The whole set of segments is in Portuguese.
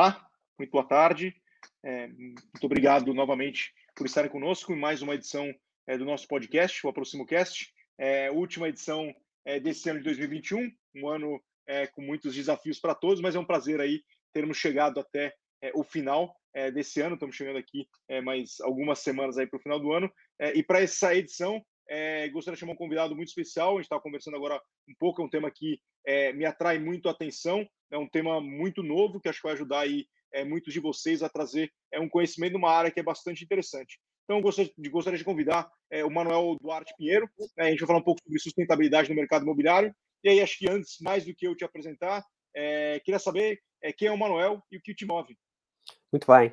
Olá, muito boa tarde. É, muito obrigado novamente por estarem conosco em mais uma edição é, do nosso podcast, o AproximoCast. É, última edição é, desse ano de 2021, um ano é, com muitos desafios para todos, mas é um prazer aí termos chegado até é, o final é, desse ano. Estamos chegando aqui mais algumas semanas aí para o final do ano. e para essa edição, gostaria de chamar um convidado muito especial. A gente estava conversando agora um pouco, é um tema que me atrai muito a atenção é um tema muito novo que acho que vai ajudar aí é, muitos de vocês a trazer é, um conhecimento de uma área que é bastante interessante. Então, gostaria de, gostaria de convidar é, o Manuel Duarte Pinheiro. Né, a gente vai falar um pouco sobre sustentabilidade no mercado imobiliário. E aí, acho que antes, mais do que eu te apresentar, é, queria saber é, quem é o Manuel e o que te move. Muito bem.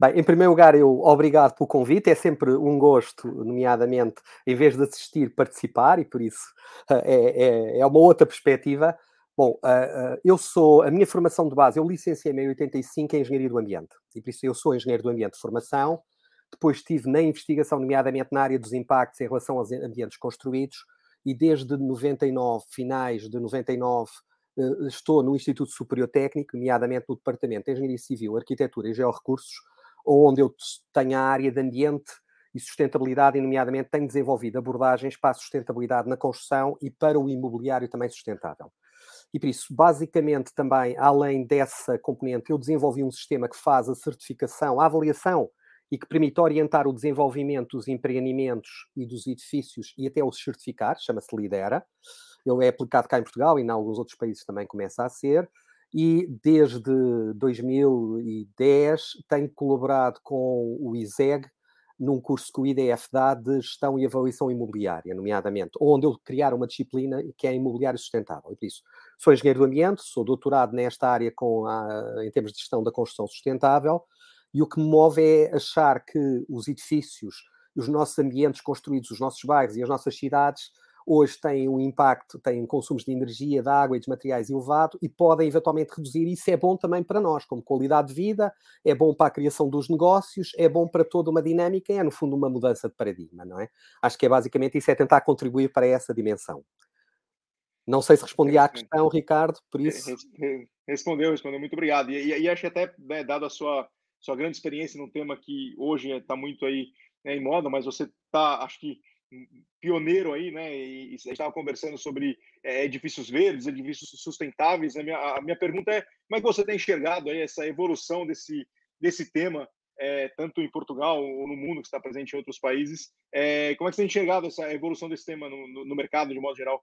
Bem, em primeiro lugar, eu obrigado pelo convite. É sempre um gosto, nomeadamente, em vez de assistir, participar, e por isso é, é, é uma outra perspectiva. Bom, uh, uh, eu sou, a minha formação de base, eu licenciei-me em 85 em Engenharia do Ambiente, e por isso eu sou engenheiro do ambiente de formação, depois estive na investigação, nomeadamente na área dos impactos em relação aos ambientes construídos, e desde 99, finais de 99, uh, eh, estou no Instituto Superior Técnico, nomeadamente no Departamento de Engenharia Civil, Arquitetura e Georrecursos, onde eu tenho a área de ambiente e sustentabilidade, e nomeadamente tenho desenvolvido abordagens para a sustentabilidade na construção e para o imobiliário também sustentável. E por isso, basicamente, também, além dessa componente, eu desenvolvi um sistema que faz a certificação, a avaliação e que permite orientar o desenvolvimento dos empreendimentos e dos edifícios e até os certificar, chama-se Lidera. Ele é aplicado cá em Portugal e em alguns outros países também começa a ser. E desde 2010 tenho colaborado com o ISEG num curso que o IDF dá de gestão e avaliação imobiliária, nomeadamente, onde eu criar uma disciplina que é imobiliário sustentável. Por isso, sou engenheiro do ambiente, sou doutorado nesta área com a, em termos de gestão da construção sustentável, e o que me move é achar que os edifícios, os nossos ambientes construídos, os nossos bairros e as nossas cidades hoje têm um impacto, têm consumos de energia, de água e de materiais elevado e podem eventualmente reduzir. Isso é bom também para nós, como qualidade de vida, é bom para a criação dos negócios, é bom para toda uma dinâmica, é no fundo uma mudança de paradigma, não é? Acho que é basicamente isso, é tentar contribuir para essa dimensão. Não sei se respondi à questão, Ricardo, por isso. Respondeu, respondeu, muito obrigado. E, e, e acho que até, né, dado a sua, sua grande experiência num tema que hoje está muito aí né, em moda, mas você está, acho que pioneiro aí, né? E, a gente estava conversando sobre é, edifícios verdes, edifícios sustentáveis. A minha, a minha pergunta é: como é que você tem enxergado aí essa evolução desse, desse tema, é, tanto em Portugal ou no mundo, que está presente em outros países? É, como é que você tem enxergado essa evolução desse tema no, no, no mercado, de modo geral?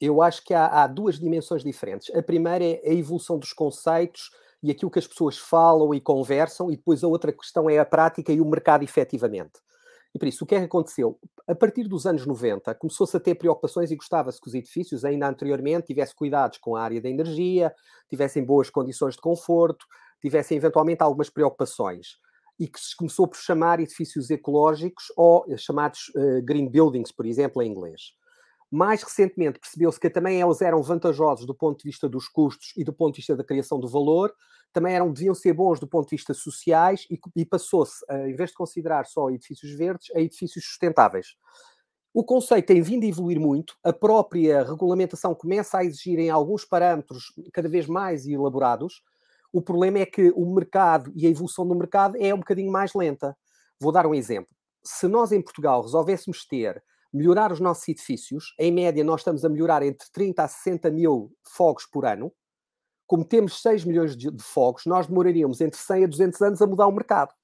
Eu acho que há, há duas dimensões diferentes. A primeira é a evolução dos conceitos e aquilo que as pessoas falam e conversam, e depois a outra questão é a prática e o mercado efetivamente. E por isso, o que é que aconteceu? A partir dos anos 90, começou-se a ter preocupações e gostava-se que os edifícios, ainda anteriormente, tivessem cuidados com a área da energia, tivessem boas condições de conforto, tivessem eventualmente algumas preocupações. E que se começou por chamar edifícios ecológicos ou chamados uh, green buildings, por exemplo, em inglês. Mais recentemente percebeu-se que também eles eram vantajosos do ponto de vista dos custos e do ponto de vista da criação do valor, também eram, deviam ser bons do ponto de vista sociais e, e passou-se, em vez de considerar só edifícios verdes, a edifícios sustentáveis. O conceito tem vindo a evoluir muito, a própria regulamentação começa a exigir em alguns parâmetros cada vez mais elaborados. O problema é que o mercado e a evolução do mercado é um bocadinho mais lenta. Vou dar um exemplo. Se nós em Portugal resolvêssemos ter, melhorar os nossos edifícios, em média nós estamos a melhorar entre 30 a 60 mil fogos por ano, como temos 6 milhões de, de fogos, nós demoraríamos entre 100 a 200 anos a mudar o mercado.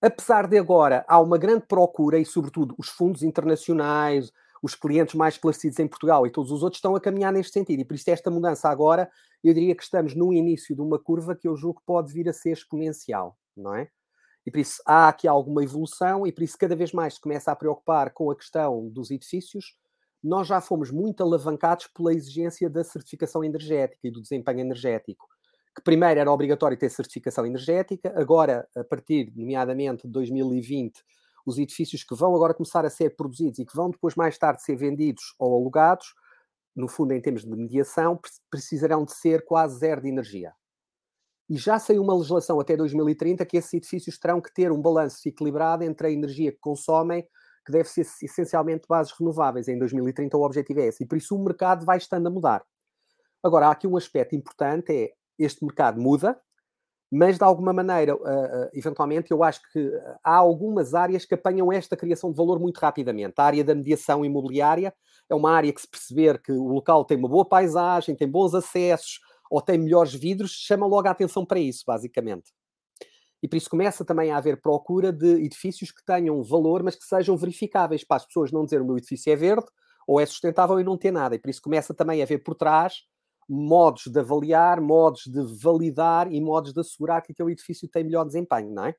Apesar de agora há uma grande procura e, sobretudo, os fundos internacionais, os clientes mais esclarecidos em Portugal e todos os outros estão a caminhar neste sentido. E por isso, esta mudança agora, eu diria que estamos no início de uma curva que eu julgo que pode vir a ser exponencial, não é? E por isso há aqui alguma evolução e por isso cada vez mais se começa a preocupar com a questão dos edifícios, nós já fomos muito alavancados pela exigência da certificação energética e do desempenho energético, que primeiro era obrigatório ter certificação energética, agora, a partir, nomeadamente, de 2020, os edifícios que vão agora começar a ser produzidos e que vão depois mais tarde ser vendidos ou alugados, no fundo, em termos de mediação, precisarão de ser quase zero de energia. E já saiu uma legislação até 2030 que esses edifícios terão que ter um balanço equilibrado entre a energia que consomem que deve ser essencialmente bases renováveis. Em 2030 o objetivo é esse. E por isso o mercado vai estando a mudar. Agora, há aqui um aspecto importante, é este mercado muda, mas de alguma maneira, uh, uh, eventualmente, eu acho que há algumas áreas que apanham esta criação de valor muito rapidamente. A área da mediação imobiliária é uma área que, se perceber que o local tem uma boa paisagem, tem bons acessos ou tem melhores vidros, chama logo a atenção para isso, basicamente. E por isso começa também a haver procura de edifícios que tenham valor, mas que sejam verificáveis, para as pessoas não dizer o meu edifício é verde ou é sustentável e não ter nada. E por isso começa também a haver por trás modos de avaliar, modos de validar e modos de assegurar que aquele edifício tem melhor desempenho, não é?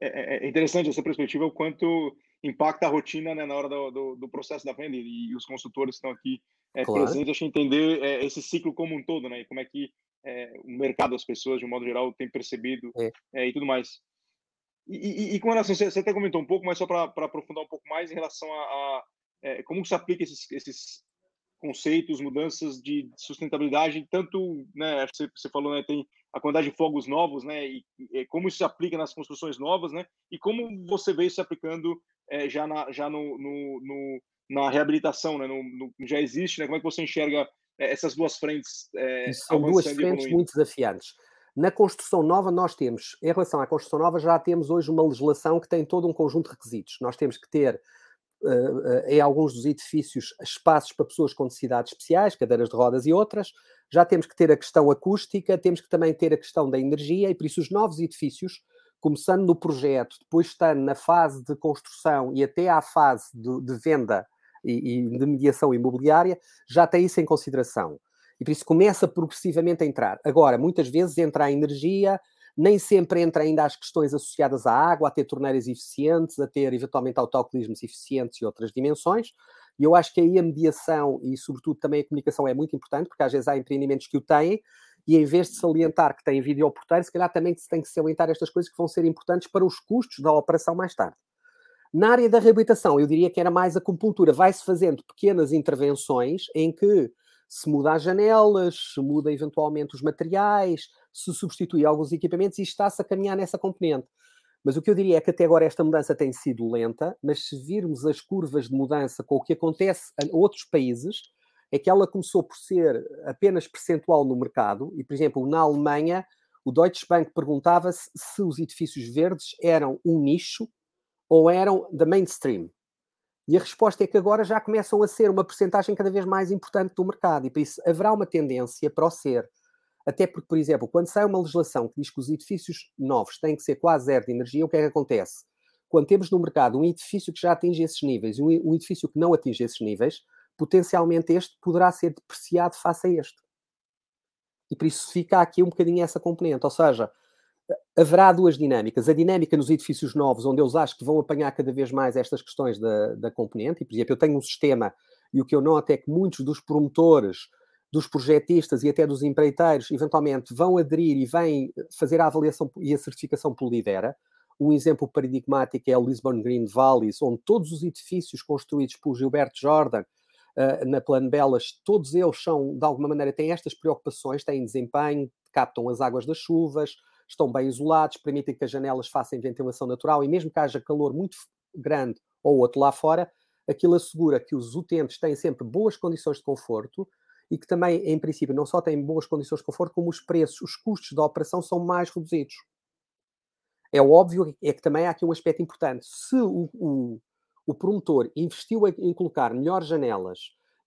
É, é, é interessante essa perspectiva, o quanto impacta a rotina né, na hora do, do, do, processo da venda e, os consultores estão aqui é, claro. presentes, acho entender é, esse ciclo como um todo, né? E como é que é, o mercado, as pessoas, de um modo geral, tem percebido é. É, e tudo mais. E, e, e, com relação, você, até comentou um pouco, mas só para aprofundar um pouco mais em relação a, a como se aplica esses, esses conceitos, mudanças de sustentabilidade, tanto, né, você, você falou, né, tem a quantidade de fogos novos, né, e, e, como isso se aplica nas construções novas, né, e como você vê isso se aplicando é, já, na, já no, no, no, na reabilitação, né, no, no, já existe, né, como é que você enxerga é, essas duas frentes? É, São duas frentes muito desafiantes. Na construção nova, nós temos, em relação à construção nova, já temos hoje uma legislação que tem todo um conjunto de requisitos. Nós temos que ter em alguns dos edifícios espaços para pessoas com necessidades especiais, cadeiras de rodas e outras. Já temos que ter a questão acústica, temos que também ter a questão da energia, e por isso os novos edifícios, começando no projeto, depois estando na fase de construção e até à fase de, de venda e, e, de mediação imobiliária, já têm isso em consideração. E por isso começa progressivamente a entrar. Agora, muitas vezes entra a energia, nem sempre entra ainda as questões associadas à água, a ter torneiras eficientes, a ter eventualmente autocolismos eficientes e outras dimensões. E eu acho que aí a mediação e, sobretudo, também a comunicação é muito importante, porque às vezes há empreendimentos que o têm e em vez de salientar que têm videoporteiro, se calhar também se tem que salientar estas coisas que vão ser importantes para os custos da operação mais tarde. Na área da reabilitação, eu diria que era mais acupuntura. Vai-se fazendo pequenas intervenções em que se muda as janelas, se muda eventualmente os materiais, se substitui alguns equipamentos e está-se a caminhar nessa componente. Mas o que eu diria é que até agora esta mudança tem sido lenta, mas se virmos as curvas de mudança com o que acontece em outros países, é que ela começou por ser apenas percentual no mercado, e, por exemplo, na Alemanha, o Deutsche Bank perguntava-se se os edifícios verdes eram um nicho ou eram da mainstream. E a resposta é que agora já começam a ser uma percentagem cada vez mais importante do mercado, e por isso haverá uma tendência para o ser. Até porque, por exemplo, quando sai uma legislação que diz que os edifícios novos têm que ser quase zero de energia, o que é que acontece? Quando temos no mercado um edifício que já atinge esses níveis e um edifício que não atinge esses níveis, potencialmente este poderá ser depreciado face a este. E por isso fica aqui um bocadinho essa componente. Ou seja, haverá duas dinâmicas. A dinâmica nos edifícios novos, onde eles acham que vão apanhar cada vez mais estas questões da, da componente, e, por exemplo, eu tenho um sistema, e o que eu noto é que muitos dos promotores, dos projetistas e até dos empreiteiros, eventualmente vão aderir e vêm fazer a avaliação e a certificação pelo Lidera. Um exemplo paradigmático é o Lisbon Green Valleys, onde todos os edifícios construídos por Gilberto Jordan, uh, na Plano Belas, todos eles são, de alguma maneira, têm estas preocupações, têm desempenho, captam as águas das chuvas, estão bem isolados, permitem que as janelas façam ventilação natural e mesmo que haja calor muito grande ou outro lá fora, aquilo assegura que os utentes têm sempre boas condições de conforto e que também, em princípio, não só têm boas condições de conforto, como os preços, os custos da operação são mais reduzidos. É óbvio é que também há aqui um aspecto importante. Se o, o, o promotor investiu em colocar melhores janelas,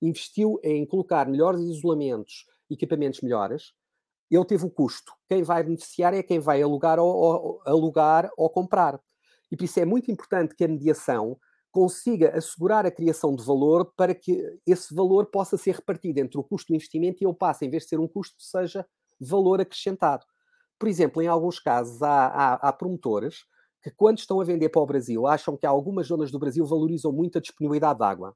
investiu em colocar melhores isolamentos, equipamentos melhores, ele teve o custo. Quem vai beneficiar é quem vai alugar ou, ou, alugar ou comprar. E por isso é muito importante que a mediação consiga assegurar a criação de valor para que esse valor possa ser repartido entre o custo do investimento e ele passe, em vez de ser um custo, seja valor acrescentado. Por exemplo, em alguns casos, há, há, há promotores que, quando estão a vender para o Brasil, acham que algumas zonas do Brasil valorizam muito a disponibilidade de água.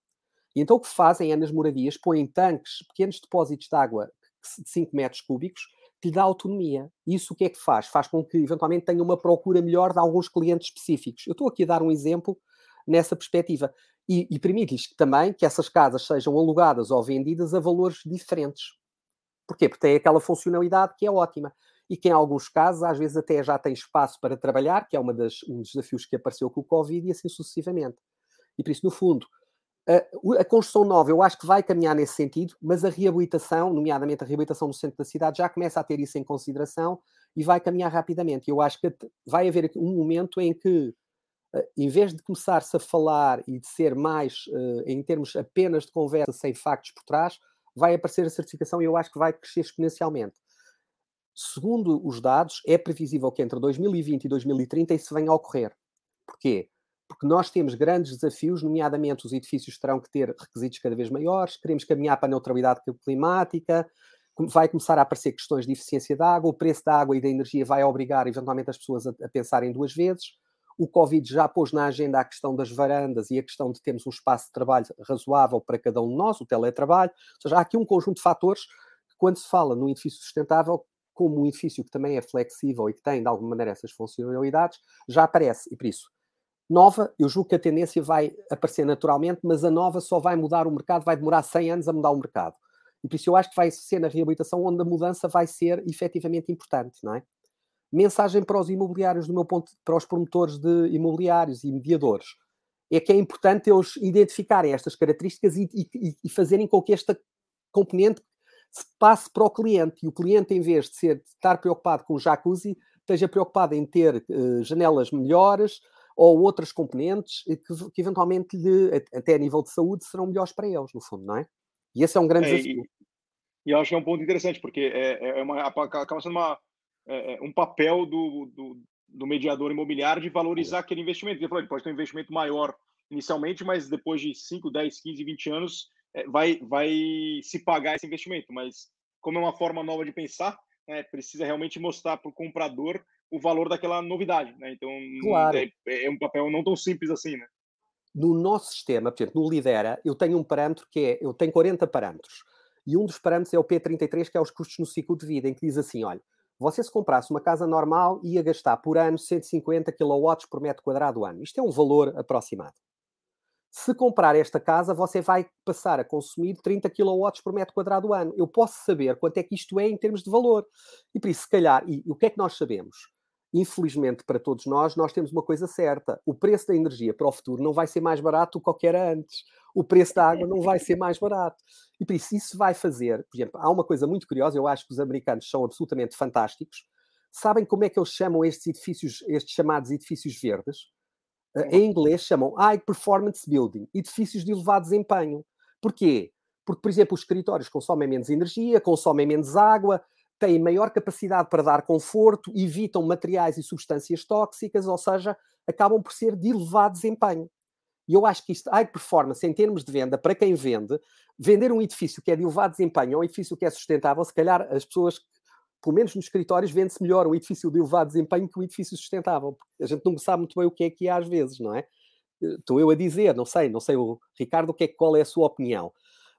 E então o que fazem é, nas moradias, põem tanques, pequenos depósitos de água de 5 metros cúbicos, que lhe dá autonomia. Isso o que é que faz? Faz com que eventualmente tenha uma procura melhor de alguns clientes específicos. Eu estou aqui a dar um exemplo nessa perspectiva. E, e permite-lhes também que essas casas sejam alugadas ou vendidas a valores diferentes. Porquê? Porque tem aquela funcionalidade que é ótima. E que em alguns casos, às vezes, até já tem espaço para trabalhar, que é uma das, um dos desafios que apareceu com o Covid e assim sucessivamente. E por isso, no fundo, a, construção nova eu acho que vai caminhar nesse sentido, mas a reabilitação, nomeadamente a reabilitação no centro da cidade, já começa a ter isso em consideração e vai caminhar rapidamente. Eu acho que vai haver um momento em que, eh, em vez de começar-se a falar e de ser mais uh, em termos apenas de conversa sem factos por trás, vai aparecer a certificação e eu acho que vai crescer exponencialmente. Segundo os dados, é previsível que entre 2020 e 2030 isso venha a ocorrer. Porquê? Porque nós temos grandes desafios, nomeadamente os edifícios terão que ter requisitos cada vez maiores, queremos caminhar para a neutralidade climática, vai começar a aparecer questões de eficiência da água, o preço da água e da energia vai obrigar eventualmente as pessoas a, a pensarem duas vezes. O Covid já pôs na agenda a questão das varandas e a questão de termos um espaço de trabalho razoável para cada um de nós, o teletrabalho. Ou seja, há aqui um conjunto de fatores que, quando se fala num edifício sustentável, como um edifício que também é flexível e que tem, de alguma maneira, essas funcionalidades, já aparece. E por isso, nova, eu julgo que a tendência vai aparecer naturalmente, mas a nova só vai mudar o mercado, vai demorar 100 anos a mudar o mercado. E por isso eu acho que vai ser na reabilitação onde a mudança vai ser efetivamente importante, não é? Mensagem para os imobiliários, do meu ponto, para os promotores de imobiliários e mediadores, é que é importante eles identificarem estas características e, e, e fazerem com que esta componente se passe para o cliente. E o cliente, em vez de, ser, de estar preocupado com o jacuzzi, esteja preocupado em ter uh, janelas melhores ou outras componentes que, que eventualmente, lhe, até a nível de saúde, serão melhores para eles, no fundo, não é? E esse é um grande é, desafio. E, e acho que é um ponto interessante, porque é, é, é uma, acaba sendo uma, é, é, um papel do, do, do, mediador imobiliário de valorizar aquele investimento. Ele pode ter um investimento maior inicialmente, mas depois de 5, 10, 15, 20 anos é, vai, vai se pagar esse investimento. Mas como é uma forma nova de pensar, né, precisa realmente mostrar para o comprador o valor daquela novidade. Né? Então, claro. é, é, um papel não tão simples assim. Né? no nosso sistema, por exemplo, no Lidera, eu tenho um parâmetro que é, eu tenho 40 parâmetros, e um dos parâmetros é o P33, que é os custos no ciclo de vida, em que diz assim, olha, você se comprasse uma casa normal ia gastar por ano 150 kW por metro quadrado ano. Isto é um valor aproximado. Se comprar esta casa, você vai passar a consumir 30 kW por metro quadrado ano. Eu posso saber quanto é que isto é em termos de valor. E por isso, se calhar, e, e o que é que nós sabemos? Infelizmente para todos nós, nós temos uma coisa certa: o preço da energia para o futuro não vai ser mais barato do que qualquer antes. O preço da água não vai ser mais barato. E por isso, isso vai fazer, por exemplo, há uma coisa muito curiosa, eu acho que os americanos são absolutamente fantásticos. Sabem como é que eles chamam estes edifícios, estes chamados edifícios verdes? Eh, em inglês chamam High Performance Building, edifícios de elevado desempenho. Porquê? Porque, por exemplo, os escritórios consomem menos energia, consomem menos água, têm maior capacidade para dar conforto, evitam materiais e substâncias tóxicas, ou seja, acabam por ser de elevado desempenho. E eu acho que isto, high performance, em termos de venda, para quem vende, vender um edifício que é de elevado desempenho ou um edifício que é sustentável, se calhar as pessoas, pelo menos nos escritórios, vende-se melhor um edifício de elevado desempenho que um edifício sustentável. A gente não sabe muito bem o que é que é às vezes, não é? Estou eu a dizer, não sei, não sei, o Ricardo, o que é, qual é a sua opinião.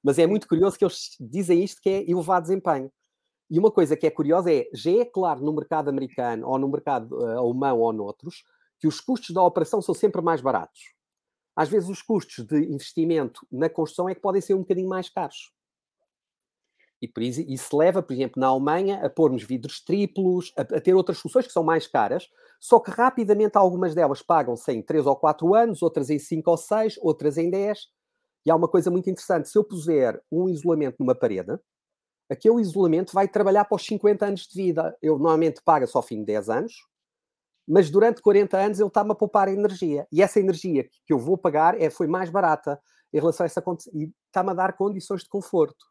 Mas é muito curioso que eles dizem isto que é elevado desempenho. E uma coisa que é curiosa é, já é claro no mercado americano, ou no mercado uh, alemão, ou noutros, que os custos da operação são sempre mais baratos. Às vezes os custos de investimento na construção é que podem ser um bocadinho mais caros. E por isso, isso leva, por exemplo, na Alemanha, a pormos vidros triplos, a, a, ter outras soluções que são mais caras, só que rapidamente algumas delas pagam-se em 3 ou 4 anos, outras em 5 ou 6, outras em 10. E há uma coisa muito interessante: se eu puser um isolamento numa parede, aquele isolamento vai trabalhar para os 50 anos de vida. Eu normalmente pago só ao fim de 10 anos, mas durante 40 anos ele está-me a poupar energia. E essa energia que eu vou pagar é, foi mais barata em relação a essa e está-me a dar condições de conforto.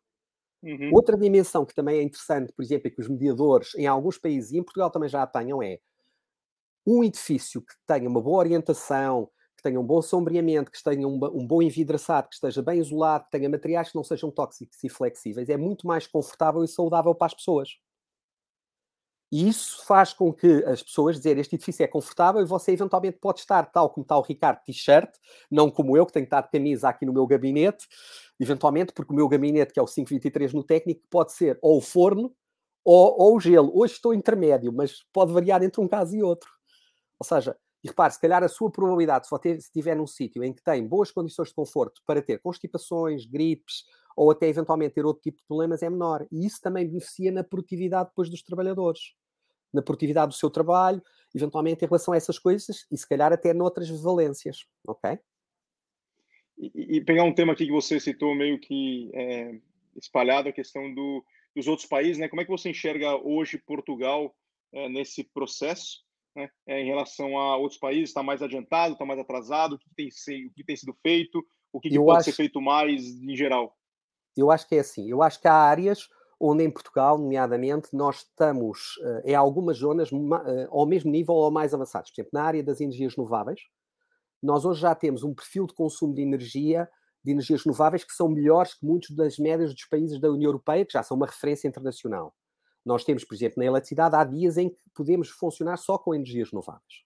Uhum. Outra dimensão que também é interessante, por exemplo, é que os mediadores em alguns países, e em Portugal também já apanham, é um edifício que tenha uma boa orientação, que tenha um bom sombreamento, que tenha um, um, bom envidraçado, que esteja bem isolado, que tenha materiais que não sejam tóxicos e flexíveis, é muito mais confortável e saudável para as pessoas. E isso faz com que as pessoas dizerem este edifício é confortável e você eventualmente pode estar tal como está o Ricardo t-shirt, não como eu, que tenho que estar de camisa aqui no meu gabinete, eventualmente, porque o meu gabinete, que é o 523 no técnico, pode ser ou o forno ou, ou o gelo. Hoje estou intermédio, mas pode variar entre um caso e outro. Ou seja, e repare, se calhar a sua probabilidade, se você estiver num sítio em que tem boas condições de conforto para ter constipações, gripes ou até eventualmente ter outro tipo de problemas, é menor. E isso também beneficia na produtividade depois dos trabalhadores, na produtividade do seu trabalho, eventualmente em relação a essas coisas e se calhar até noutras valências, ok? E, e pegar um tema aqui que você citou meio que é, espalhado, a questão do, dos outros países, né? Como é que você enxerga hoje Portugal é, nesse processo, né, em relação a outros países? Está mais adiantado, está mais atrasado? O que tem, o que tem sido feito? O que, que pode acho, ser feito mais em geral? Eu acho que é assim. Eu acho que há áreas onde em Portugal, nomeadamente, nós estamos em algumas zonas ao mesmo nível ou mais avançados. Por exemplo, na área das energias renováveis, nós hoje já temos um perfil de consumo de energia, de energias renováveis, que são melhores que muitos das médias dos países da União Europeia, que já são uma referência internacional. Nós temos, por exemplo, na eletricidade, há dias em que podemos funcionar só com energias renováveis.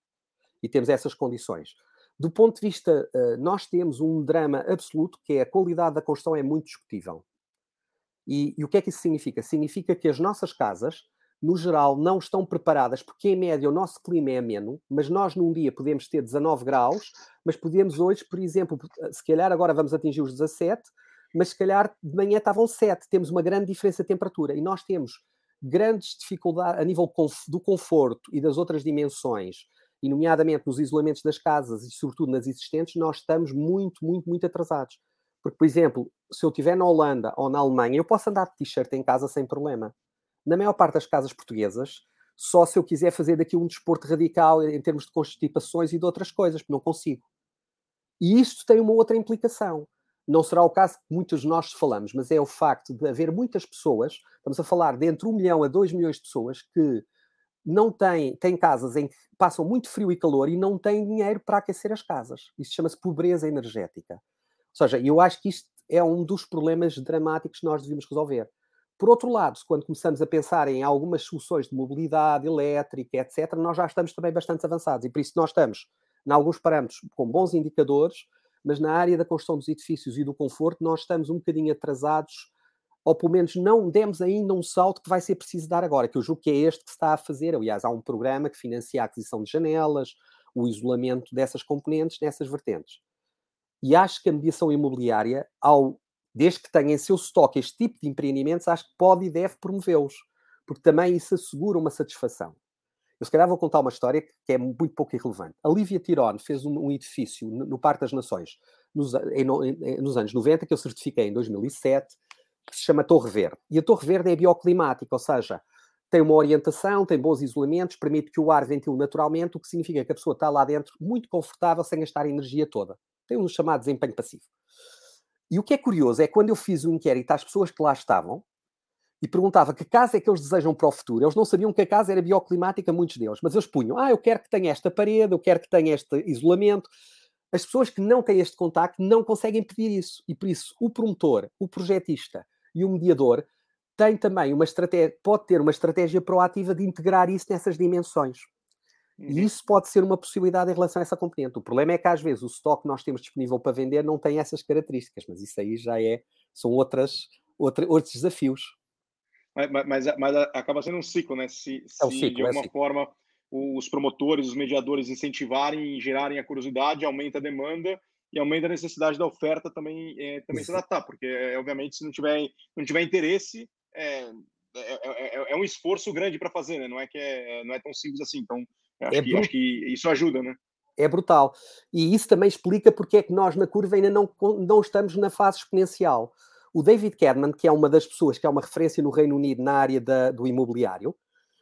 E temos essas condições. Do ponto de vista, eh, nós temos um drama absoluto, que é a qualidade da construção é muito discutível. E, e o que é que isso significa? Significa que as nossas casas no geral, não estão preparadas, porque em média o nosso clima é ameno, mas nós num dia podemos ter 19 graus, mas podemos hoje, por exemplo, se calhar agora vamos atingir os 17, mas se calhar de manhã estavam 7, temos uma grande diferença de temperatura e nós temos grandes dificuldades a nível do conforto e das outras dimensões, e nomeadamente nos isolamentos das casas e sobretudo nas existentes, nós estamos muito, muito, muito atrasados. Porque, por exemplo, se eu estiver na Holanda ou na Alemanha, eu posso andar de t-shirt em casa sem problema na maior parte das casas portuguesas, só se eu quiser fazer daqui um desporto radical em termos de constipações e de outras coisas, porque não consigo. E isto tem uma outra implicação. Não será o caso que muitos de nós falamos, mas é o facto de haver muitas pessoas, estamos a falar de entre 1 milhão a 2 milhões de pessoas que não têm, têm casas em que passam muito frio e calor e não têm dinheiro para aquecer as casas. Isso chama-se pobreza energética. Ou seja, eu acho que isto é um dos problemas dramáticos que nós devíamos resolver. Por outro lado, quando começamos a pensar em algumas soluções de mobilidade elétrica, etc., nós já estamos também bastante avançados. E por isso nós estamos, em alguns parâmetros, com bons indicadores, mas na área da construção dos edifícios e do conforto, nós estamos um bocadinho atrasados, ou pelo menos não demos ainda um salto que vai ser preciso dar agora, que eu julgo que é este que se está a fazer. Aliás, há um programa que financia a aquisição de janelas, o isolamento dessas componentes nessas vertentes. E acho que a mediação imobiliária, ao desde que tenha em seu estoque este tipo de empreendimentos, acho que pode e deve promovê-los, porque também isso assegura uma satisfação. Eu se calhar vou contar uma história que é muito pouco irrelevante. A Lívia Tirone fez um, um edifício no, Parque das Nações nos, em, em, nos, anos 90, que eu certifiquei em 2007, que se chama Torre Verde. E a Torre Verde é bioclimática, ou seja, tem uma orientação, tem bons isolamentos, permite que o ar ventile naturalmente, o que significa que a pessoa está lá dentro muito confortável, sem gastar a energia toda. Tem um chamado desempenho passivo. E o que é curioso é quando eu fiz o um inquérito às pessoas que lá estavam e perguntava que casa é que eles desejam para o futuro, eles não sabiam que a casa era bioclimática, muitos deles, mas eles punham, ah, eu quero que tenha esta parede, eu quero que tenha este isolamento. As pessoas que não têm este contacto não conseguem pedir isso. E por isso, o promotor, o projetista e o mediador têm também uma estratégia, pode ter uma estratégia proativa de integrar isso nessas dimensões. E uhum. isso pode ser uma possibilidade em relação a essa componente. O problema é que às vezes o estoque que nós temos disponível para vender não tem essas características, mas isso aí já é, são outras, outra, outros desafios. Mas, mas, mas, acaba sendo um ciclo, né? Se, é um se ciclo, de é alguma é forma os promotores, os mediadores incentivarem e gerarem a curiosidade, aumenta a demanda e aumenta a necessidade da oferta também, é, também se adaptar, porque é, obviamente se não tiver, não tiver interesse, é, é, é um esforço grande para fazer, né? Não é que é, não é tão simples assim. Então Acho, é que, acho que isso ajuda, né? É brutal. E isso também explica porque é que nós na curva ainda não, não estamos na fase exponencial. O David Kerman, que é uma das pessoas que é uma referência no Reino Unido na área da, do imobiliário,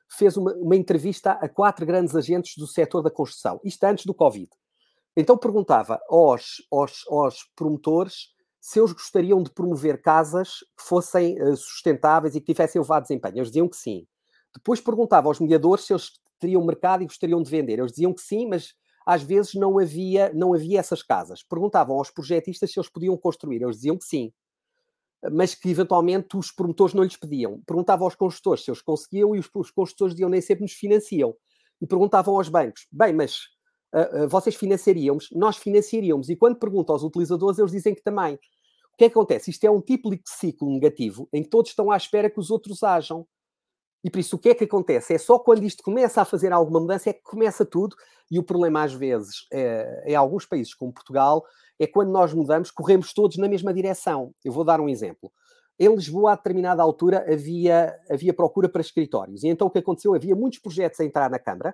fez uma, uma, entrevista a quatro grandes agentes do setor da construção, isto antes do Covid. Então perguntava aos, aos, aos promotores se eles gostariam de promover casas que fossem uh, sustentáveis e que tivessem elevado desempenho. Eles diziam que sim. Depois perguntava aos mediadores se eles teriam mercado e gostariam de vender. Eles diziam que sim, mas às vezes não havia, não havia essas casas. Perguntavam aos projetistas se eles podiam construir. Eles diziam que sim, mas que eventualmente os promotores não lhes pediam. Perguntavam aos construtores se eles conseguiam e os, os construtores diziam nem sempre nos financiam. E perguntavam aos bancos, bem, mas uh, uh, vocês financiaríamos? Nós financiaríamos. E quando perguntam aos utilizadores, eles dizem que também. O que é que acontece? Isto é um tipo de ciclo negativo em que todos estão à espera que os outros ajam. E por isso, o que é que acontece? É só quando isto começa a fazer alguma mudança é que começa tudo. E o problema, às vezes, é, em alguns países como Portugal, é quando nós mudamos, corremos todos na mesma direção. Eu vou dar um exemplo. Em Lisboa, a determinada altura, havia, havia procura para escritórios. E então o que aconteceu? Havia muitos projetos a entrar na Câmara,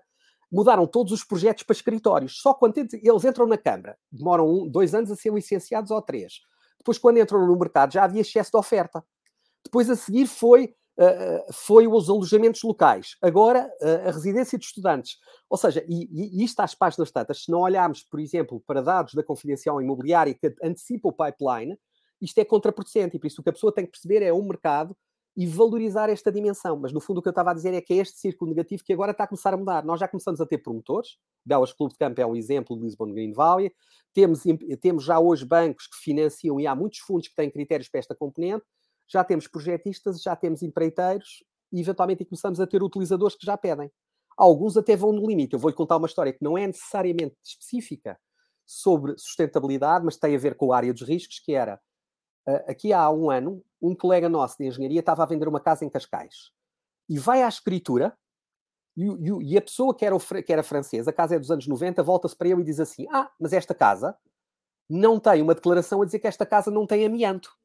mudaram todos os projetos para escritórios. Só quando eles entram na Câmara, demoram um, dois anos a ser licenciados ou três. Depois, quando entram no mercado, já havia excesso de oferta. Depois, a seguir, foi uh, foi os alojamentos locais. Agora, uh, a residência de estudantes. Ou seja, e, e isto às páginas tantas, se não olharmos, por exemplo, para dados da confidencial imobiliária que antecipa o pipeline, isto é contraproducente. E por isso o que a pessoa tem que perceber é o mercado e valorizar esta dimensão. Mas no fundo o que eu estava a dizer é que é este círculo negativo que agora está a começar a mudar. Nós já começamos a ter promotores, Belas Clube de Campo é um exemplo de Lisbon Green Valley, temos, temos já hoje bancos que financiam e há muitos fundos que têm critérios para esta componente, já temos projetistas, já temos empreiteiros e eventualmente começamos a ter utilizadores que já pedem. Alguns até vão no limite. Eu vou-lhe contar uma história que não é necessariamente específica sobre sustentabilidade, mas tem a ver com a área dos riscos, que era aqui há um ano, um colega nosso de engenharia estava a vender uma casa em Cascais e vai à escritura e, a pessoa que era, que era francesa, a casa é dos anos 90, volta-se para ele e diz assim: Ah, mas esta casa não tem uma declaração a dizer que esta casa não tem amianto.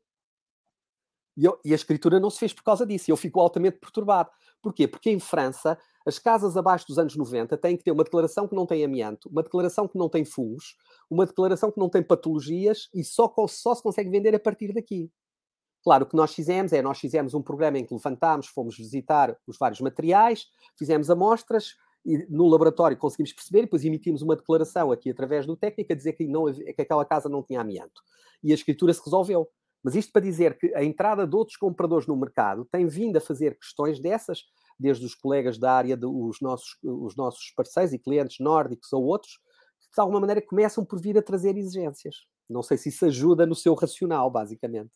E, eu, e, a escritura não se fez por causa disso. E eu fico altamente perturbado. Porquê? Porque em França, as casas abaixo dos anos 90 têm que ter uma declaração que não tem amianto, uma declaração que não tem fungos, uma declaração que não tem patologias e só, só se consegue vender a partir daqui. Claro, o que nós fizemos é, nós fizemos um programa em que levantámos, fomos visitar os vários materiais, fizemos amostras, e no laboratório conseguimos perceber, e depois emitimos uma declaração aqui através do técnico a dizer que, não, que aquela casa não tinha amianto. E a escritura se resolveu. Mas isto para dizer que a entrada de outros compradores no mercado tem vindo a fazer questões dessas, desde os colegas da área, de, os, nossos, os nossos parceiros e clientes nórdicos ou outros, que de alguma maneira começam por vir a trazer exigências. Não sei se isso ajuda no seu racional, basicamente.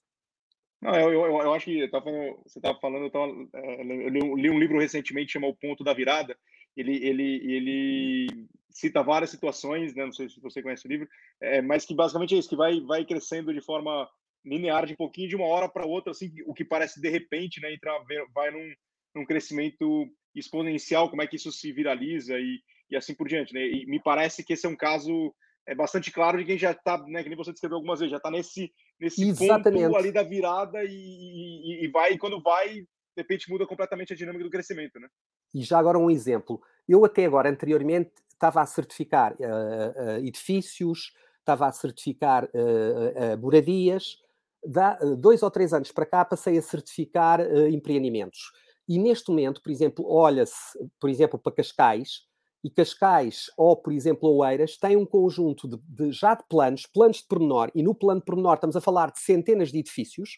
Não, eu, eu, eu acho que tava falando, você estava falando, eu, tava, é, eu li, li, um livro recentemente chamado O Ponto da Virada. Ele, ele, ele cita várias situações, né? não sei se você conhece o livro, é, mas que basicamente é isso, que vai, vai crescendo de forma linear, de um pouquinho de uma hora para outra, assim, o que parece de repente, né? Entrar, vai num, num crescimento exponencial, como é que isso se viraliza e, e assim por diante, né? E me parece que esse é um caso é bastante claro de quem já está, né, que nem você descreveu algumas vezes, já está nesse, nesse ponto ali da virada e, e, e, vai, e quando vai, de repente muda completamente a dinâmica do crescimento, né? E já agora um exemplo. Eu até agora, anteriormente, estava a certificar uh, uh, edifícios, estava a certificar uh, moradias. Da, dois ou três anos para cá passei a certificar empreendimentos. E neste momento, por exemplo, olha-se, por exemplo, para Cascais, e Cascais ou, por exemplo, Oeiras têm um conjunto de, de, já de planos, planos de pormenor, e no plano de pormenor estamos a falar de centenas de edifícios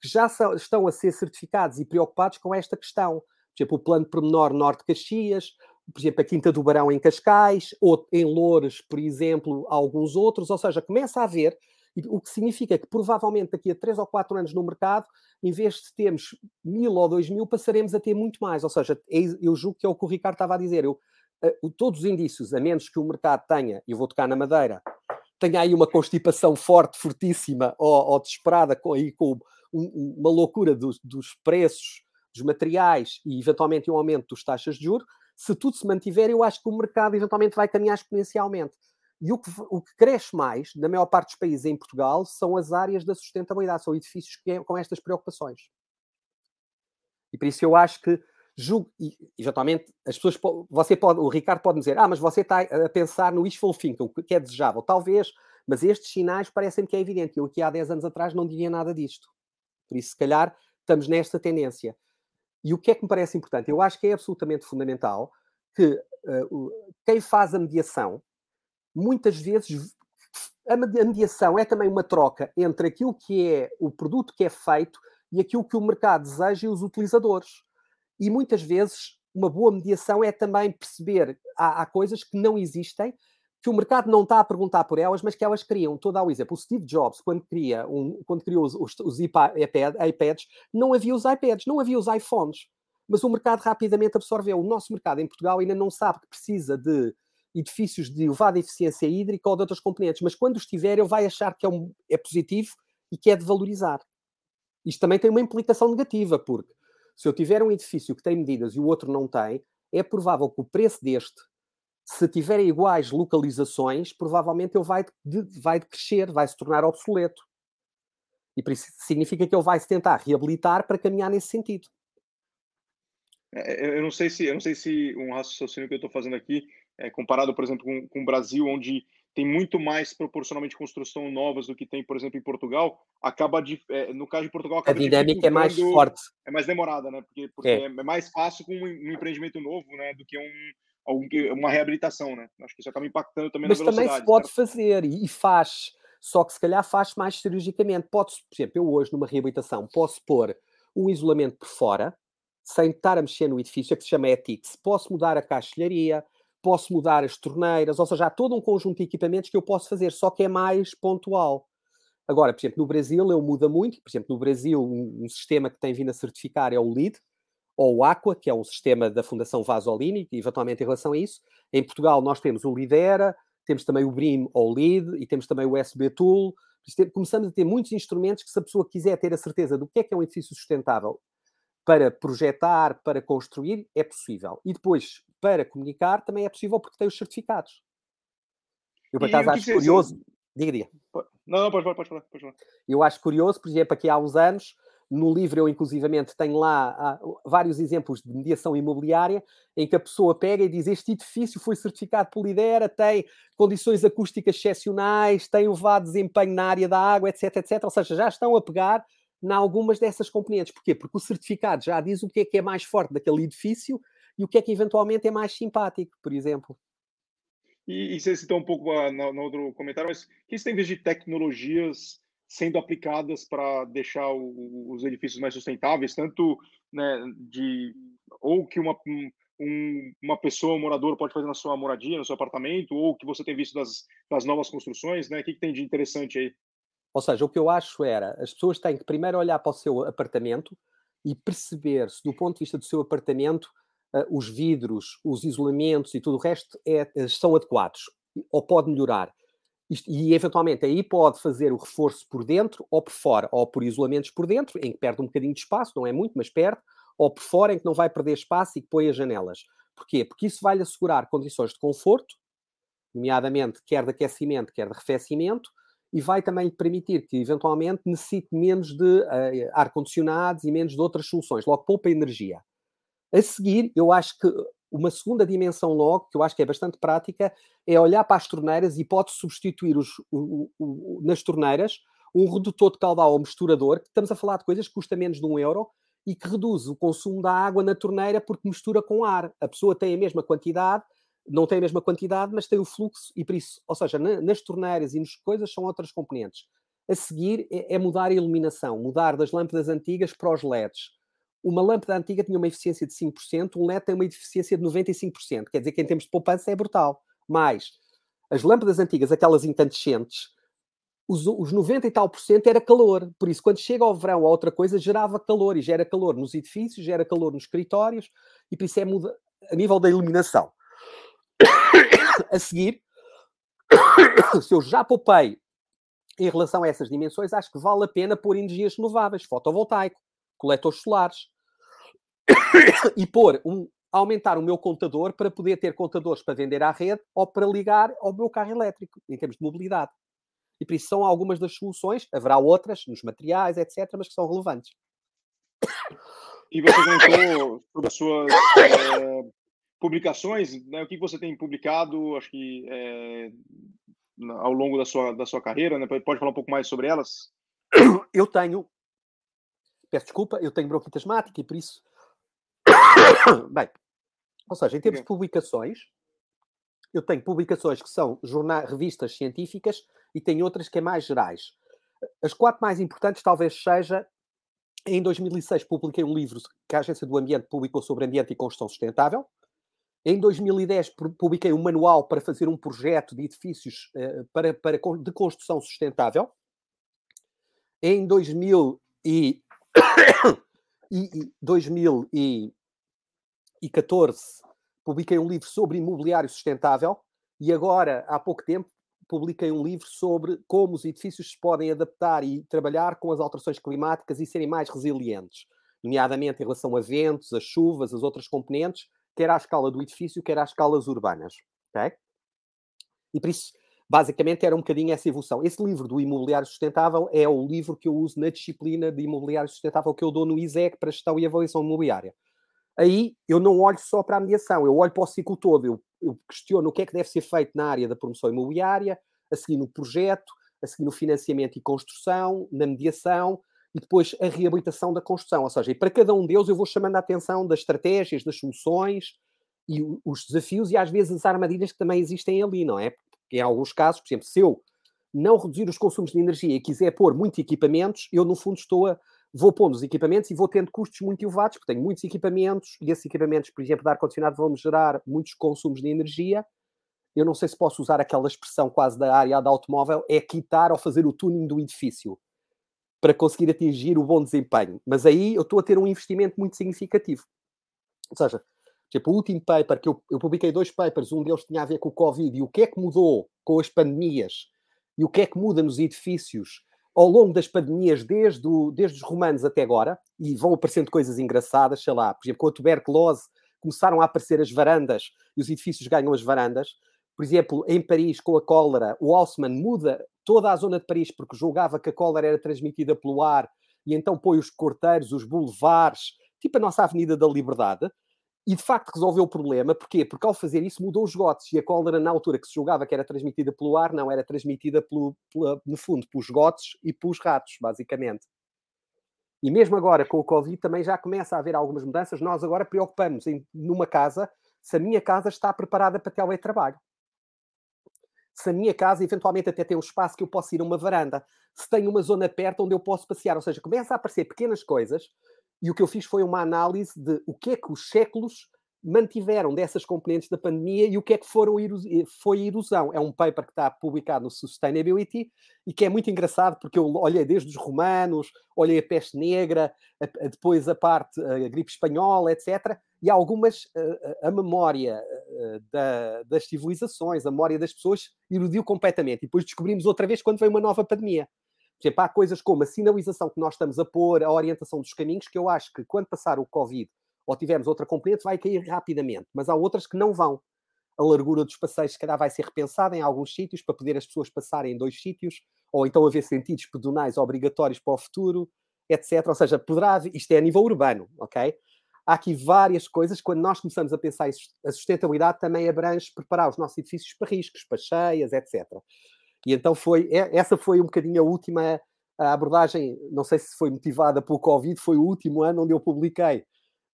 que já são, estão a ser certificados e preocupados com esta questão. Por exemplo, o plano de pormenor Norte de Caxias, por exemplo, a Quinta do Barão em Cascais, ou em Loures, por exemplo, alguns outros, ou seja, começa a haver, o que significa que provavelmente daqui a três ou quatro anos no mercado, em vez de termos mil ou dois mil, passaremos a ter muito mais. Ou seja, é eu julgo que é o que o Ricardo estava a dizer. Eu todos os indícios, a menos que o mercado tenha, e eu vou tocar na madeira, tenha aí uma constipação forte, fortíssima ou, ou desesperada, com, aí, com um, uma loucura dos, dos, preços dos materiais e eventualmente um aumento das taxas de juros, se tudo se mantiver, eu acho que o mercado eventualmente vai caminhar exponencialmente. E o que, o que cresce mais, na maior parte dos países em Portugal, são as áreas da sustentabilidade, são edifícios que, com estas preocupações. E por isso eu acho que julgo, e, eventualmente, as pessoas, você pode, o Ricardo pode dizer, ah, mas você está a pensar no wishful thinking, o que é desejável. Talvez, mas estes sinais parecem que é evidente. Eu aqui há 10 anos atrás não diria nada disto. Por isso, se calhar, estamos nesta tendência. E o que é que me parece importante? Eu acho que é absolutamente fundamental que uh, quem faz a mediação, muitas vezes, a mediação é também uma troca entre aquilo que é o produto que é feito e aquilo que o mercado deseja e os utilizadores. E muitas vezes uma boa mediação é também perceber há, há coisas que não existem, que o mercado não está a perguntar por elas, mas que elas criam. Estou a dar um exemplo. O Steve Jobs, quando, cria um, quando criou os, os, os iPad, iPads, não havia os iPads, não havia os iPhones. Mas o mercado rapidamente absorveu. O nosso mercado em Portugal ainda não sabe que precisa de edifícios de elevada eficiência hídrica ou de outras componentes, mas quando estiver, ele vai achar que é, um, é positivo e que é de valorizar. Isto também tem uma implicação negativa, porque se eu tiver um edifício que tem medidas e o outro não tem, é provável que o preço deste, se tiverem iguais localizações, provavelmente ele vai, de, vai crescer, vai se tornar obsoleto. E por isso significa que ele vai se tentar reabilitar para caminhar nesse sentido. É, eu não sei se eu não sei se um raciocínio que eu estou fazendo aqui é comparado, por exemplo, com, com o Brasil, onde tem muito mais proporcionalmente construção novas do que tem, por exemplo, em Portugal, acaba de, é, no caso de Portugal, a dinâmica é mais forte, é mais demorada, né? Porque, porque é. é. mais fácil com um, empreendimento novo, né, do que um uma reabilitação, né? Acho que isso acaba impactando também Mas também se pode fazer e faz, só que se calhar faz mais cirurgicamente. Pode, por exemplo, eu hoje numa reabilitação posso pôr um isolamento por fora, sem estar a mexer no edifício, é que se chama ETICS. Posso mudar a caixilharia, posso mudar as torneiras, ou seja, há todo um conjunto de equipamentos que eu posso fazer, só que é mais pontual. Agora, por exemplo, no Brasil eu muda muito, por exemplo, no Brasil um, um sistema que tem vindo a certificar é o LEED, ou o Aqua, que é um sistema da Fundação Vasolini, eventualmente em relação a isso. Em Portugal nós temos o Lidera, temos também o BRIM ou LEED e temos também o USB Tool. Começamos a ter muitos instrumentos que se a pessoa quiser ter a certeza do que é que é um edifício sustentável para projetar, para construir, é possível. E depois, para comunicar, também é possível porque tem os certificados. Eu, por acaso, acho curioso. Diga, diga. Não, não, pode falar, pode falar, pode falar. Eu acho curioso, por exemplo, aqui há uns anos, no livro eu, inclusivamente, tenho lá vários exemplos de mediação imobiliária em que a pessoa pega e diz este edifício foi certificado por Lidera, tem condições acústicas excepcionais, tem elevado desempenho na área da água, etc, etc. Ou seja, já estão a pegar em algumas dessas componentes. Porquê? Porque o certificado já diz o que é que é mais forte daquele edifício e o que é que eventualmente é mais simpático, por exemplo. E, e você citou um pouco uh, no, no, outro comentário, mas o que você tem visto de tecnologias sendo aplicadas para deixar o, os edifícios mais sustentáveis, tanto né, de ou que uma, um, uma pessoa, um morador, pode fazer na sua moradia, no seu apartamento, ou que você tem visto das, das novas construções, né? O que, que tem de interessante aí? Ou seja, o que eu acho era, as pessoas têm que primeiro olhar para o seu apartamento e perceber se, do ponto de vista do seu apartamento, os vidros, os isolamentos e tudo o resto é, eh, são adequados ou pode melhorar. E eventualmente aí pode fazer o reforço por dentro ou por fora, ou por isolamentos por dentro, em que perde um bocadinho de espaço, não é muito, mas perde, ou por fora, em que não vai perder espaço e que põe as janelas. Porquê? Porque isso vai-lhe assegurar condições de conforto, nomeadamente quer de aquecimento, quer de arrefecimento, e vai também lhe permitir que, eventualmente, necessite menos de uh, ar-condicionados e menos de outras soluções, logo poupa energia. A seguir, eu acho que uma segunda dimensão logo, que eu acho que é bastante prática, é olhar para as torneiras e pode substituir os, o, o, nas torneiras um redutor de caudal ou misturador, que estamos a falar de coisas que custa menos de um euro e que reduz o consumo da água na torneira porque mistura com ar. A pessoa tem a mesma quantidade, não tem a mesma quantidade, mas tem o fluxo e por isso, ou seja, na, nas torneiras e nas coisas são outras componentes. A seguir é, é, mudar a iluminação, mudar das lâmpadas antigas para os LEDs. Uma lâmpada antiga tinha uma eficiência de 5%, um LED tem uma eficiência de 95%. Quer dizer que em termos de poupança é brutal. Mas as lâmpadas antigas, aquelas incandescentes, os, os 90 e tal por cento era calor. Por isso, quando chega ao verão ou outra coisa, gerava calor. E gera calor nos edifícios, gera calor nos escritórios. E por isso é muda a nível da iluminação a seguir, se eu já poupei em relação a essas dimensões, acho que vale a pena pôr energias renováveis, fotovoltaico, coletores solares e pôr um, aumentar o meu contador para poder ter contadores para vender à rede ou para ligar ao meu carro elétrico, em termos de mobilidade. E por isso são algumas das soluções, haverá outras nos materiais, etc., mas que são relevantes. E você comentou sobre as suas é, publicações, né? O que você tem publicado, acho que é, ao longo da sua, da sua carreira, né? Pode falar um pouco mais sobre elas? Eu tenho, peço desculpa, eu tenho bronquite asmática e por isso, bem, ou seja, em termos de publicações, eu tenho publicações que são jornais, revistas científicas e tenho outras que é mais gerais. As quatro mais importantes talvez seja em 2006 publiquei um livro que a Agência do Ambiente publicou sobre ambiente e construção sustentável. Em 2010 publiquei um manual para fazer um projeto de edifícios uh, para, para, de construção sustentável. Em 2000 e, e 2014 publiquei um livro sobre imobiliário sustentável e agora, há pouco tempo, publiquei um livro sobre como os edifícios se podem adaptar e trabalhar com as alterações climáticas e serem mais resilientes, nomeadamente em relação a ventos, as chuvas, as outras componentes, quer à escala do edifício, quer às escalas urbanas. Okay? E por isso, basicamente, era um bocadinho essa evolução. Esse livro do imobiliário sustentável é o livro que eu uso na disciplina de imobiliário sustentável que eu dou no ISEC para gestão e avaliação imobiliária. Aí eu não olho só para a mediação, eu olho para o ciclo todo, eu, eu questiono o que é que deve ser feito na área da promoção imobiliária, a seguir no projeto, a seguir no financiamento e construção, na mediação e depois a reabilitação da construção. Ou seja, para cada um deles eu vou chamando a atenção das estratégias, das soluções e os desafios e às vezes as armadilhas que também existem ali, não é? Porque em alguns casos, por exemplo, se eu não reduzir os consumos de energia e quiser pôr muitos equipamentos, eu no fundo estou a vou pondo os equipamentos e vou tendo custos muito elevados, porque tenho muitos equipamentos e esses equipamentos, por exemplo, de ar-condicionado vão-me gerar muitos consumos de energia. Eu não sei se posso usar aquela expressão quase da área da automóvel, é quitar ou fazer o tuning do edifício para conseguir atingir o bom desempenho. Mas aí eu estou a ter um investimento muito significativo. Ou seja, tipo, o último paper que eu, eu publiquei dois papers, um deles tinha a ver com o Covid e o que é que mudou com as pandemias e o que é que muda nos edifícios ao longo das pandemias, desde, o, desde os romanos até agora, e vão aparecendo coisas engraçadas, sei lá, por exemplo, com a tuberculose começaram a aparecer as varandas e os edifícios ganham as varandas. Por exemplo, em Paris, com a cólera, o Haussmann muda toda a zona de Paris porque julgava que a cólera era transmitida pelo ar e então põe os corteiros, os boulevards, tipo a nossa Avenida da Liberdade, e de facto resolveu o problema. Porquê? Porque ao fazer isso mudou os gotes e a cólera na altura que se julgava que era transmitida pelo ar, não, era transmitida pelo, no fundo pelos gotes e pelos ratos, basicamente. E mesmo agora com o Covid também já começa a haver algumas mudanças. Nós agora preocupamos em numa casa se a minha casa está preparada para teletrabalho. Se a minha casa eventualmente até tem um espaço que eu possa ir a uma varanda, se tem uma zona perto onde eu posso passear, ou seja, começa a aparecer pequenas coisas e o que eu fiz foi uma análise de o que é que os séculos mantiveram dessas componentes da pandemia e o que é que foram, foi a erosão. É um paper que está publicado no Sustainability e que é muito engraçado porque eu olhei desde os romanos, olhei a peste negra, a, a, depois a parte, a gripe espanhola, etc. E algumas, a, a memória da, das civilizações, a memória das pessoas erodiu completamente. E depois descobrimos outra vez quando veio uma nova pandemia. Por exemplo, há coisas como a sinalização que nós estamos a pôr, a orientação dos caminhos, que eu acho que quando passar o Covid ou tivermos outra componente, vai cair rapidamente. Mas há outras que não vão. A largura dos passeios, se calhar, vai ser repensada em alguns sítios para poder as pessoas passarem em dois sítios, ou então haver sentidos pedonais obrigatórios para o futuro, etc. Ou seja, poderá haver, isto é a nível urbano, ok? Há aqui várias coisas. Quando nós começamos a pensar a sustentabilidade, também abrange preparar os nossos edifícios para riscos, para cheias, etc. E então foi, essa foi um bocadinho a última a abordagem, não sei se foi motivada pelo Covid, foi o último ano onde eu publiquei,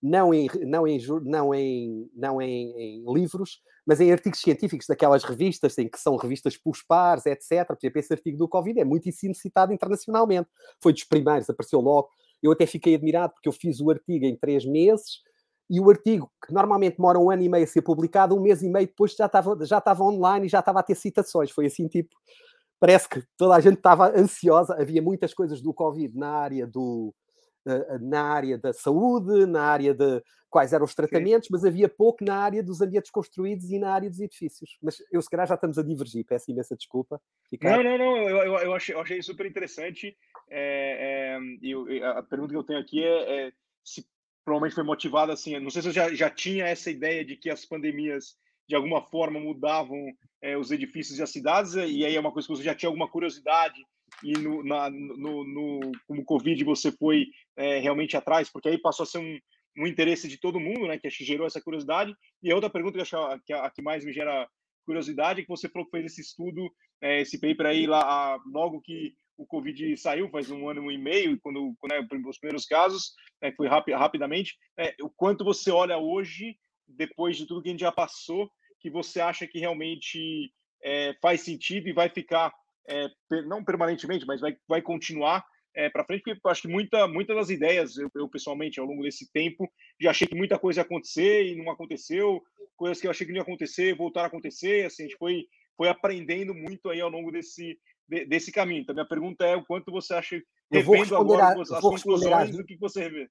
não em, não em, não em, não em, em livros, mas em artigos científicos daquelas revistas, em que são revistas pelos pares, etc. Por exemplo, esse artigo do Covid é muitíssimo citado internacionalmente. Foi dos primeiros, apareceu logo. Eu até fiquei admirado porque eu fiz o artigo em três meses e o artigo, que normalmente demora um ano e meio a ser publicado, um mês e meio depois já estava, já estava online e já estava a ter citações. Foi assim, tipo, parece que toda a gente estava ansiosa. Havia muitas coisas do Covid na área, do, uh, na área da saúde, na área de quais eram os tratamentos, Sim. mas havia pouco na área dos ambientes construídos e na área dos edifícios. Mas eu, se calhar, já estamos a divergir. Peço imensa desculpa. Ricardo. Não, não, não. Eu, eu, eu, achei, eu achei super interessante. É, é, eu, a pergunta que eu tenho aqui é, é se provavelmente foi motivada assim. Não sei se eu já, já tinha essa ideia de que as pandemias de alguma forma mudavam é, os edifícios e as cidades, e aí é uma coisa que você já tinha alguma curiosidade e no, na, no, no como Covid você foi é, realmente atrás, porque aí passou a ser um, um interesse de todo mundo, né, que gerou essa curiosidade. E a outra pergunta que, acho, que a, que mais me gera curiosidade é que você falou que fez esse estudo, é, esse paper aí lá a, logo que o Covid saiu, faz um ano e meio, quando, quando né, os primeiros casos, né, foi rapi rapidamente, é, o quanto você olha hoje, depois de tudo que a gente já passou, que você acha que realmente é, faz sentido e vai ficar, é, não permanentemente, mas vai, vai continuar é, para frente, porque acho que muita, muitas das ideias, eu, eu, pessoalmente, ao longo desse tempo, já achei que muita coisa ia acontecer e não aconteceu, coisas que eu achei que não ia acontecer, voltaram a acontecer, assim, a gente foi, foi aprendendo muito aí ao longo desse, de, desse caminho. Então, minha pergunta é o quanto você acha, revendo agora a, as conclusões, do que você revê?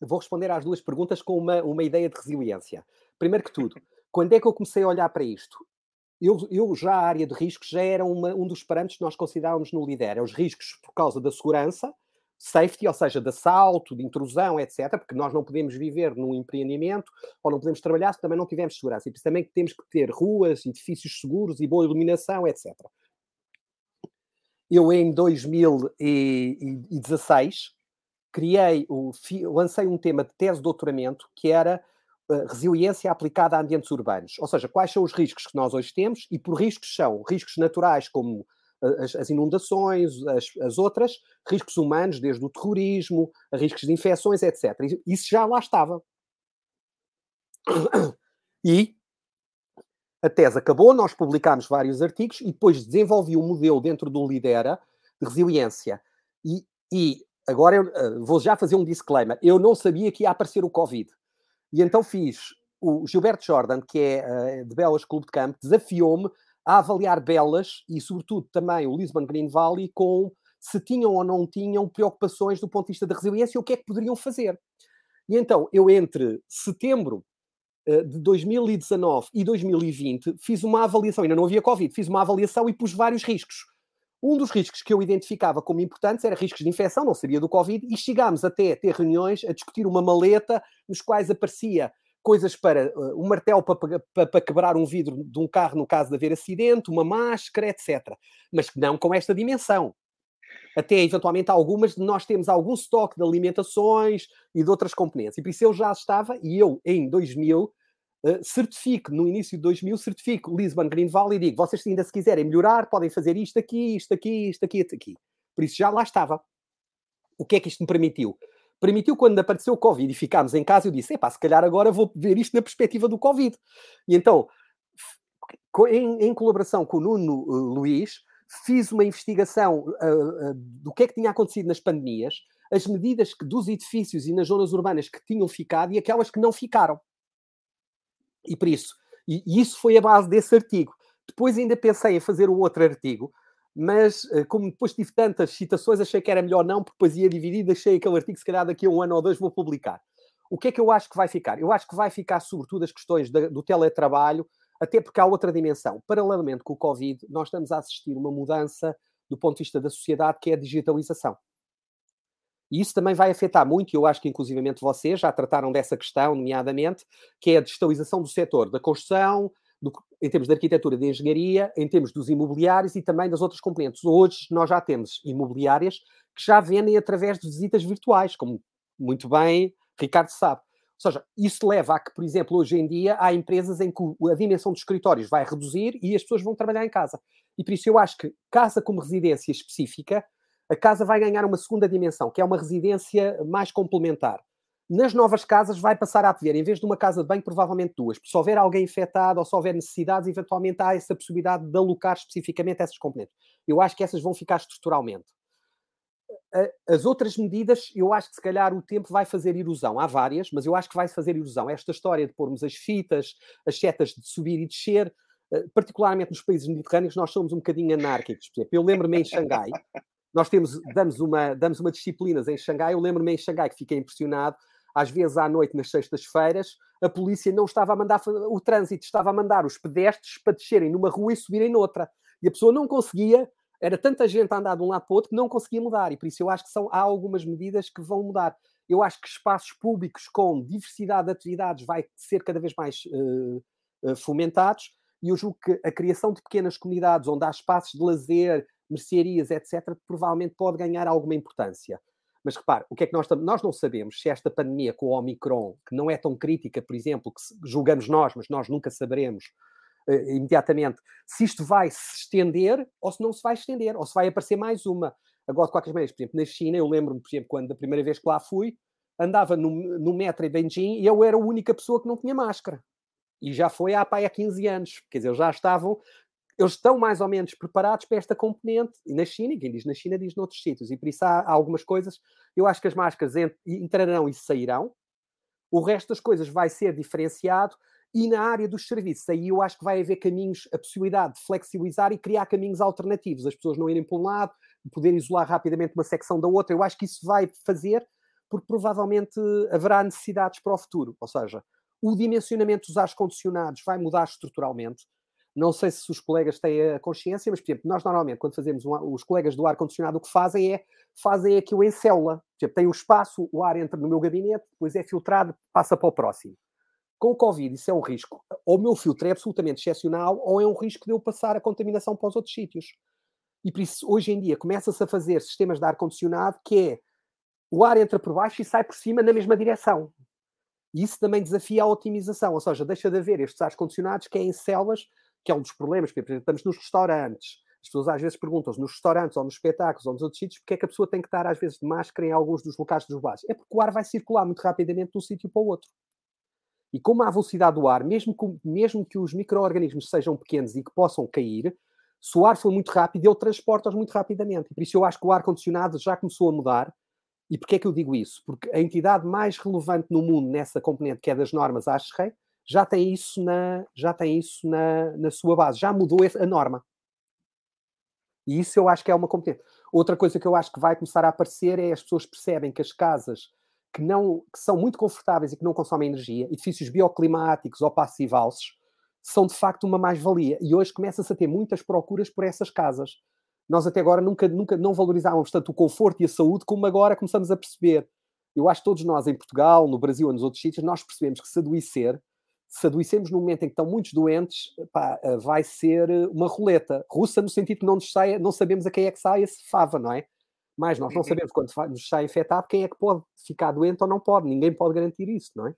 Eu vou responder às duas perguntas com uma, uma ideia de resiliência. Primeiro que tudo, quando é que eu comecei a olhar para isto? Eu, eu já a área de riscos já era uma, um dos parâmetros que nós considerávamos no LIDER. É os riscos por causa da segurança, safety, ou seja, de assalto, de intrusão, etc. Porque nós não podemos viver num empreendimento ou não podemos trabalhar se também não tivermos segurança. E por isso também temos que ter ruas, edifícios seguros e boa iluminação, etc. Eu, em 2016, criei, o, lancei um tema de tese de doutoramento que era uh, resiliência aplicada a ambientes urbanos. Ou seja, quais são os riscos que nós hoje temos, e por riscos são riscos naturais, como as, as inundações, as, as, outras, riscos humanos, desde o terrorismo, riscos de infecções, etc. Isso já lá estava. E a tese acabou, nós publicámos vários artigos e depois desenvolvi um modelo dentro do Lidera de resiliência. E, e agora eu uh, vou já fazer um disclaimer. Eu não sabia que ia aparecer o Covid. E então fiz. O Gilberto Jordan, que é uh, de Belas Clube de Campo, desafiou-me a avaliar Belas e, sobretudo, também o Lisbon Green Valley com se tinham ou não tinham preocupações do ponto de vista da resiliência e o que é que poderiam fazer. E então, eu entre setembro de 2019 e 2020 fiz uma avaliação, ainda não havia Covid, fiz uma avaliação e pus vários riscos. Um dos riscos que eu identificava como importantes era riscos de infecção, não sabia do Covid, e chegámos até a ter reuniões a discutir uma maleta nos quais aparecia coisas para uh, um martelo para, para, para, quebrar um vidro de um carro no caso de haver acidente, uma máscara, etc. Mas não com esta dimensão. Até eventualmente algumas nós temos algum estoque de alimentações e de outras componentes. E por isso eu já estava, e eu em 2000 Uh, certifico, no início de 2000, certifico Lisbon Green Valley e digo, vocês ainda se quiserem melhorar, podem fazer isto aqui, isto aqui, isto aqui, isto aqui. Por isso já lá estava. O que é que isto me permitiu? permitiu quando apareceu o Covid e ficámos em casa, eu disse, epá, se calhar agora vou ver isto na perspectiva do Covid. E então, em, em colaboração com o Nuno uh, Luís, fiz uma investigação uh, uh, do que é que tinha acontecido nas pandemias, as medidas que, dos edifícios e nas zonas urbanas que tinham ficado e aquelas que não ficaram. E por isso, e, e isso foi a base desse artigo. Depois ainda pensei em fazer um outro artigo, mas eh, como depois tive tantas citações, achei que era melhor não, porque depois ia dividir, deixei aquele artigo, se calhar daqui a um ano ou dois vou publicar. O que é que eu acho que vai ficar? Eu acho que vai ficar, sobretudo, as questões do teletrabalho, até porque há outra dimensão. Paralelamente com o Covid, nós estamos a assistir uma mudança do ponto de vista da sociedade, que é a digitalização. E isso também vai afetar muito, e eu acho que inclusivamente vocês já trataram dessa questão, nomeadamente, que é a digitalização do setor da construção, do, em termos de arquitetura de engenharia, em termos dos imobiliários e também das outras componentes. Hoje nós já temos imobiliárias que já vendem através de visitas virtuais, como muito bem Ricardo sabe. Ou seja, isso leva a que, por exemplo, hoje em dia há empresas em que a dimensão dos escritórios vai reduzir e as pessoas vão trabalhar em casa. E por isso eu acho que casa como residência específica, a casa vai ganhar uma segunda dimensão, que é uma residência mais complementar. Nas novas casas vai passar a haver, em vez de uma casa de banho, provavelmente duas. Se houver alguém infectado ou se houver necessidades, eventualmente há essa possibilidade de alocar especificamente essas componentes. Eu acho que essas vão ficar estruturalmente. As outras medidas, eu acho que se calhar o tempo vai fazer erosão. Há várias, mas eu acho que vai fazer erosão. Esta história de pormos as fitas, as setas de subir e descer, eh, particularmente nos países mediterrâneos, nós somos um bocadinho anárquicos. Por exemplo, eu lembro-me em Xangai, nós temos, damos, uma, damos uma disciplinas em Xangai, eu lembro-me em Xangai que fiquei impressionado às vezes à noite, nas sextas-feiras, a polícia não estava a mandar o trânsito, estava a mandar os pedestres para descerem numa rua e subirem noutra. E a pessoa não conseguia, era tanta gente a andar de um lado para o outro que não conseguia mudar. E por isso eu acho que são, há algumas medidas que vão mudar. Eu acho que espaços públicos com diversidade de atividades vai ser cada vez mais uh, fomentados. E eu julgo que a criação de pequenas comunidades onde há espaços de lazer, mercearias, etc., provavelmente pode ganhar alguma importância. Mas repare, o que é que nós nós não sabemos se esta pandemia com o Omicron, que não é tão crítica, por exemplo, que julgamos nós, mas nós nunca saberemos uh, imediatamente, se isto vai se estender ou se não se vai estender, ou se vai aparecer mais uma. Agora, de qualquer maneira, por exemplo, na China, eu lembro-me, por exemplo, quando da primeira vez que lá fui, andava no, no metro em Beijing e eu era a única pessoa que não tinha máscara. E já foi há, há 15 anos. Quer dizer, já estavam eles estão mais ou menos preparados para esta componente. E na China, e quem diz na China diz noutros sítios. E por isso há, há algumas coisas. Eu acho que as máscaras entrarão e sairão. O resto das coisas vai ser diferenciado. E na área dos serviços, aí eu acho que vai haver caminhos, a possibilidade de flexibilizar e criar caminhos alternativos. As pessoas não irem para um lado, poder isolar rapidamente uma secção da outra. Eu acho que isso vai fazer, porque provavelmente haverá necessidades para o futuro. Ou seja, o dimensionamento dos ar-condicionados vai mudar estruturalmente não sei se os colegas têm a consciência, mas, por exemplo, nós normalmente, quando fazemos um, os colegas do ar-condicionado, o que fazem é fazem aquilo em célula. Por exemplo, tem um espaço, o ar entra no meu gabinete, depois é filtrado, passa para o próximo. Com o Covid, isso é um risco. Ou o meu filtro é absolutamente excepcional, ou é um risco de eu passar a contaminação para os outros sítios. E por isso, hoje em dia, começa-se a fazer sistemas de ar-condicionado que é o ar entra por baixo e sai por cima na mesma direção. E isso também desafia a otimização, ou seja, deixa de haver estes ares condicionados que é em células, que é um dos problemas, porque estamos nos restaurantes, as pessoas às vezes perguntam-se nos restaurantes ou nos espetáculos ou nos outros sítios porque é que a pessoa tem que estar às vezes de máscara em alguns dos locais dos bares. É porque o ar vai circular muito rapidamente de um sítio para o outro. E como a velocidade do ar, mesmo que, mesmo que os micro-organismos sejam pequenos e que possam cair, se o ar for muito rápido, ele transporta-os muito rapidamente. Por isso eu acho que o ar-condicionado já começou a mudar. E porquê é que eu digo isso? Porque a entidade mais relevante no mundo nessa componente, que é das normas ASHRAE, já tem isso na, já tem isso na, na sua base, já mudou a norma. E isso eu acho que é uma competência. Outra coisa que eu acho que vai começar a aparecer é as pessoas percebem que as casas que, não, que são muito confortáveis e que não consomem energia, edifícios bioclimáticos ou passivals, são de facto uma mais-valia. E hoje começa-se a ter muitas procuras por essas casas. Nós até agora nunca, nunca não valorizávamos tanto o conforto e a saúde como agora começamos a perceber. Eu acho que todos nós em Portugal, no Brasil e nos outros sítios, nós percebemos que se adoecer, se adoecemos no momento em que estão muitos doentes, pá, vai ser uma roleta russa no sentido que não, nos sai, não sabemos a quem é que sai esse fava, não é? Mas nós não uhum. sabemos quando nos sai infectado quem é que pode ficar doente ou não pode. Ninguém pode garantir isso, não é?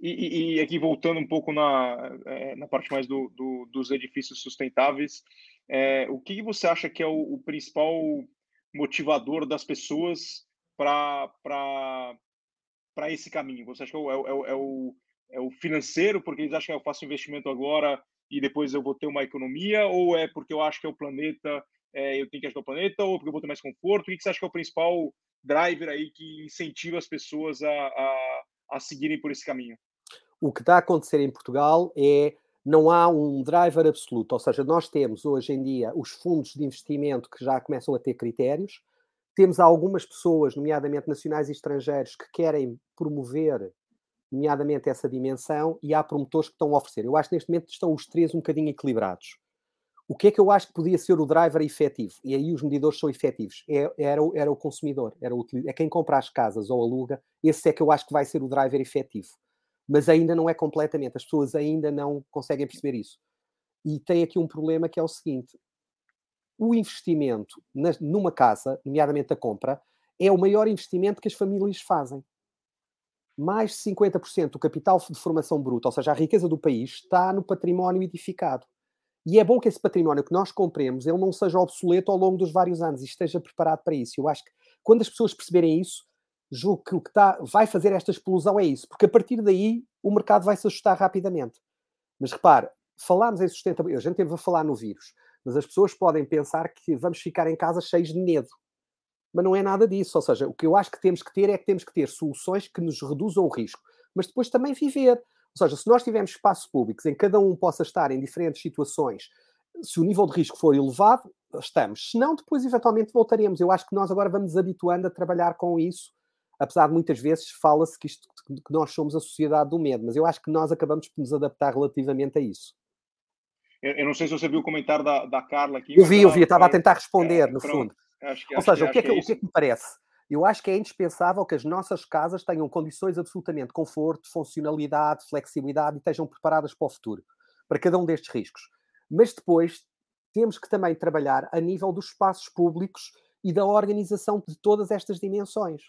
E, e aqui voltando um pouco na, é, na parte mais do, do, dos edifícios sustentáveis, é, o que você acha que é o, o principal motivador das pessoas para esse caminho? Você acha que é o, é, é, o, é o financeiro, porque eles acham que eu faço investimento agora e depois eu vou ter uma economia, ou é porque eu acho que é o planeta é, eu tenho que ajudar o planeta ou porque eu vou ter mais conforto? O que você acha que é o principal driver aí que incentiva as pessoas a, a, a seguirem por esse caminho? O que está a acontecer em Portugal é não há um driver absoluto, ou seja, nós temos hoje em dia os fundos de investimento que já começam a ter critérios, temos algumas pessoas, nomeadamente nacionais e estrangeiros, que querem promover, nomeadamente, essa dimensão, e há promotores que estão a oferecer. Eu acho que neste momento estão os três um bocadinho equilibrados. O que é que eu acho que podia ser o driver efetivo? E aí os medidores são efetivos. É, era, era o consumidor, era o, é quem compra as casas ou aluga. Esse é que eu acho que vai ser o driver efetivo. Mas ainda não é completamente. As pessoas ainda não conseguem perceber isso. E tem aqui um problema que é o seguinte: o investimento numa casa, nomeadamente a compra, é o maior investimento que as famílias fazem. Mais de 50% do capital de formação bruta, ou seja, a riqueza do país, está no património edificado. E é bom que esse património que nós compremos ele não seja obsoleto ao longo dos vários anos e esteja preparado para isso. Eu acho que quando as pessoas perceberem isso, julgo que o que vai fazer esta explosão é isso, porque a partir daí o mercado vai se ajustar rapidamente. Mas repare, falarmos em sustentabilidade, a gente teve a falar no vírus, mas as pessoas podem pensar que vamos ficar em casa cheios de medo. Mas não é nada disso. Ou seja, o que eu acho que temos que ter é que temos que ter soluções que nos reduzam o risco, mas depois também viver. Ou seja, se nós tivermos espaços públicos em que cada um possa estar em diferentes situações, se o nível de risco for elevado, estamos. Se não, depois eventualmente voltaremos. Eu acho que nós agora vamos habituando a trabalhar com isso, apesar de muitas vezes fala-se que, isto, que nós somos a sociedade do medo, mas eu acho que nós acabamos por nos adaptar relativamente a isso. Eu, eu não sei se você viu o comentário da, da Carla aqui. Eu vi, eu vi, eu estava a tentar responder, é, no fundo. Acho que, Ou seja, o que, é que, é o que é que me parece? Eu acho que é indispensável que as nossas casas tenham condições absolutamente de conforto, funcionalidade, flexibilidade e estejam preparadas para o futuro, para cada um destes riscos. Mas depois temos que também trabalhar a nível dos espaços públicos e da organização de todas estas dimensões.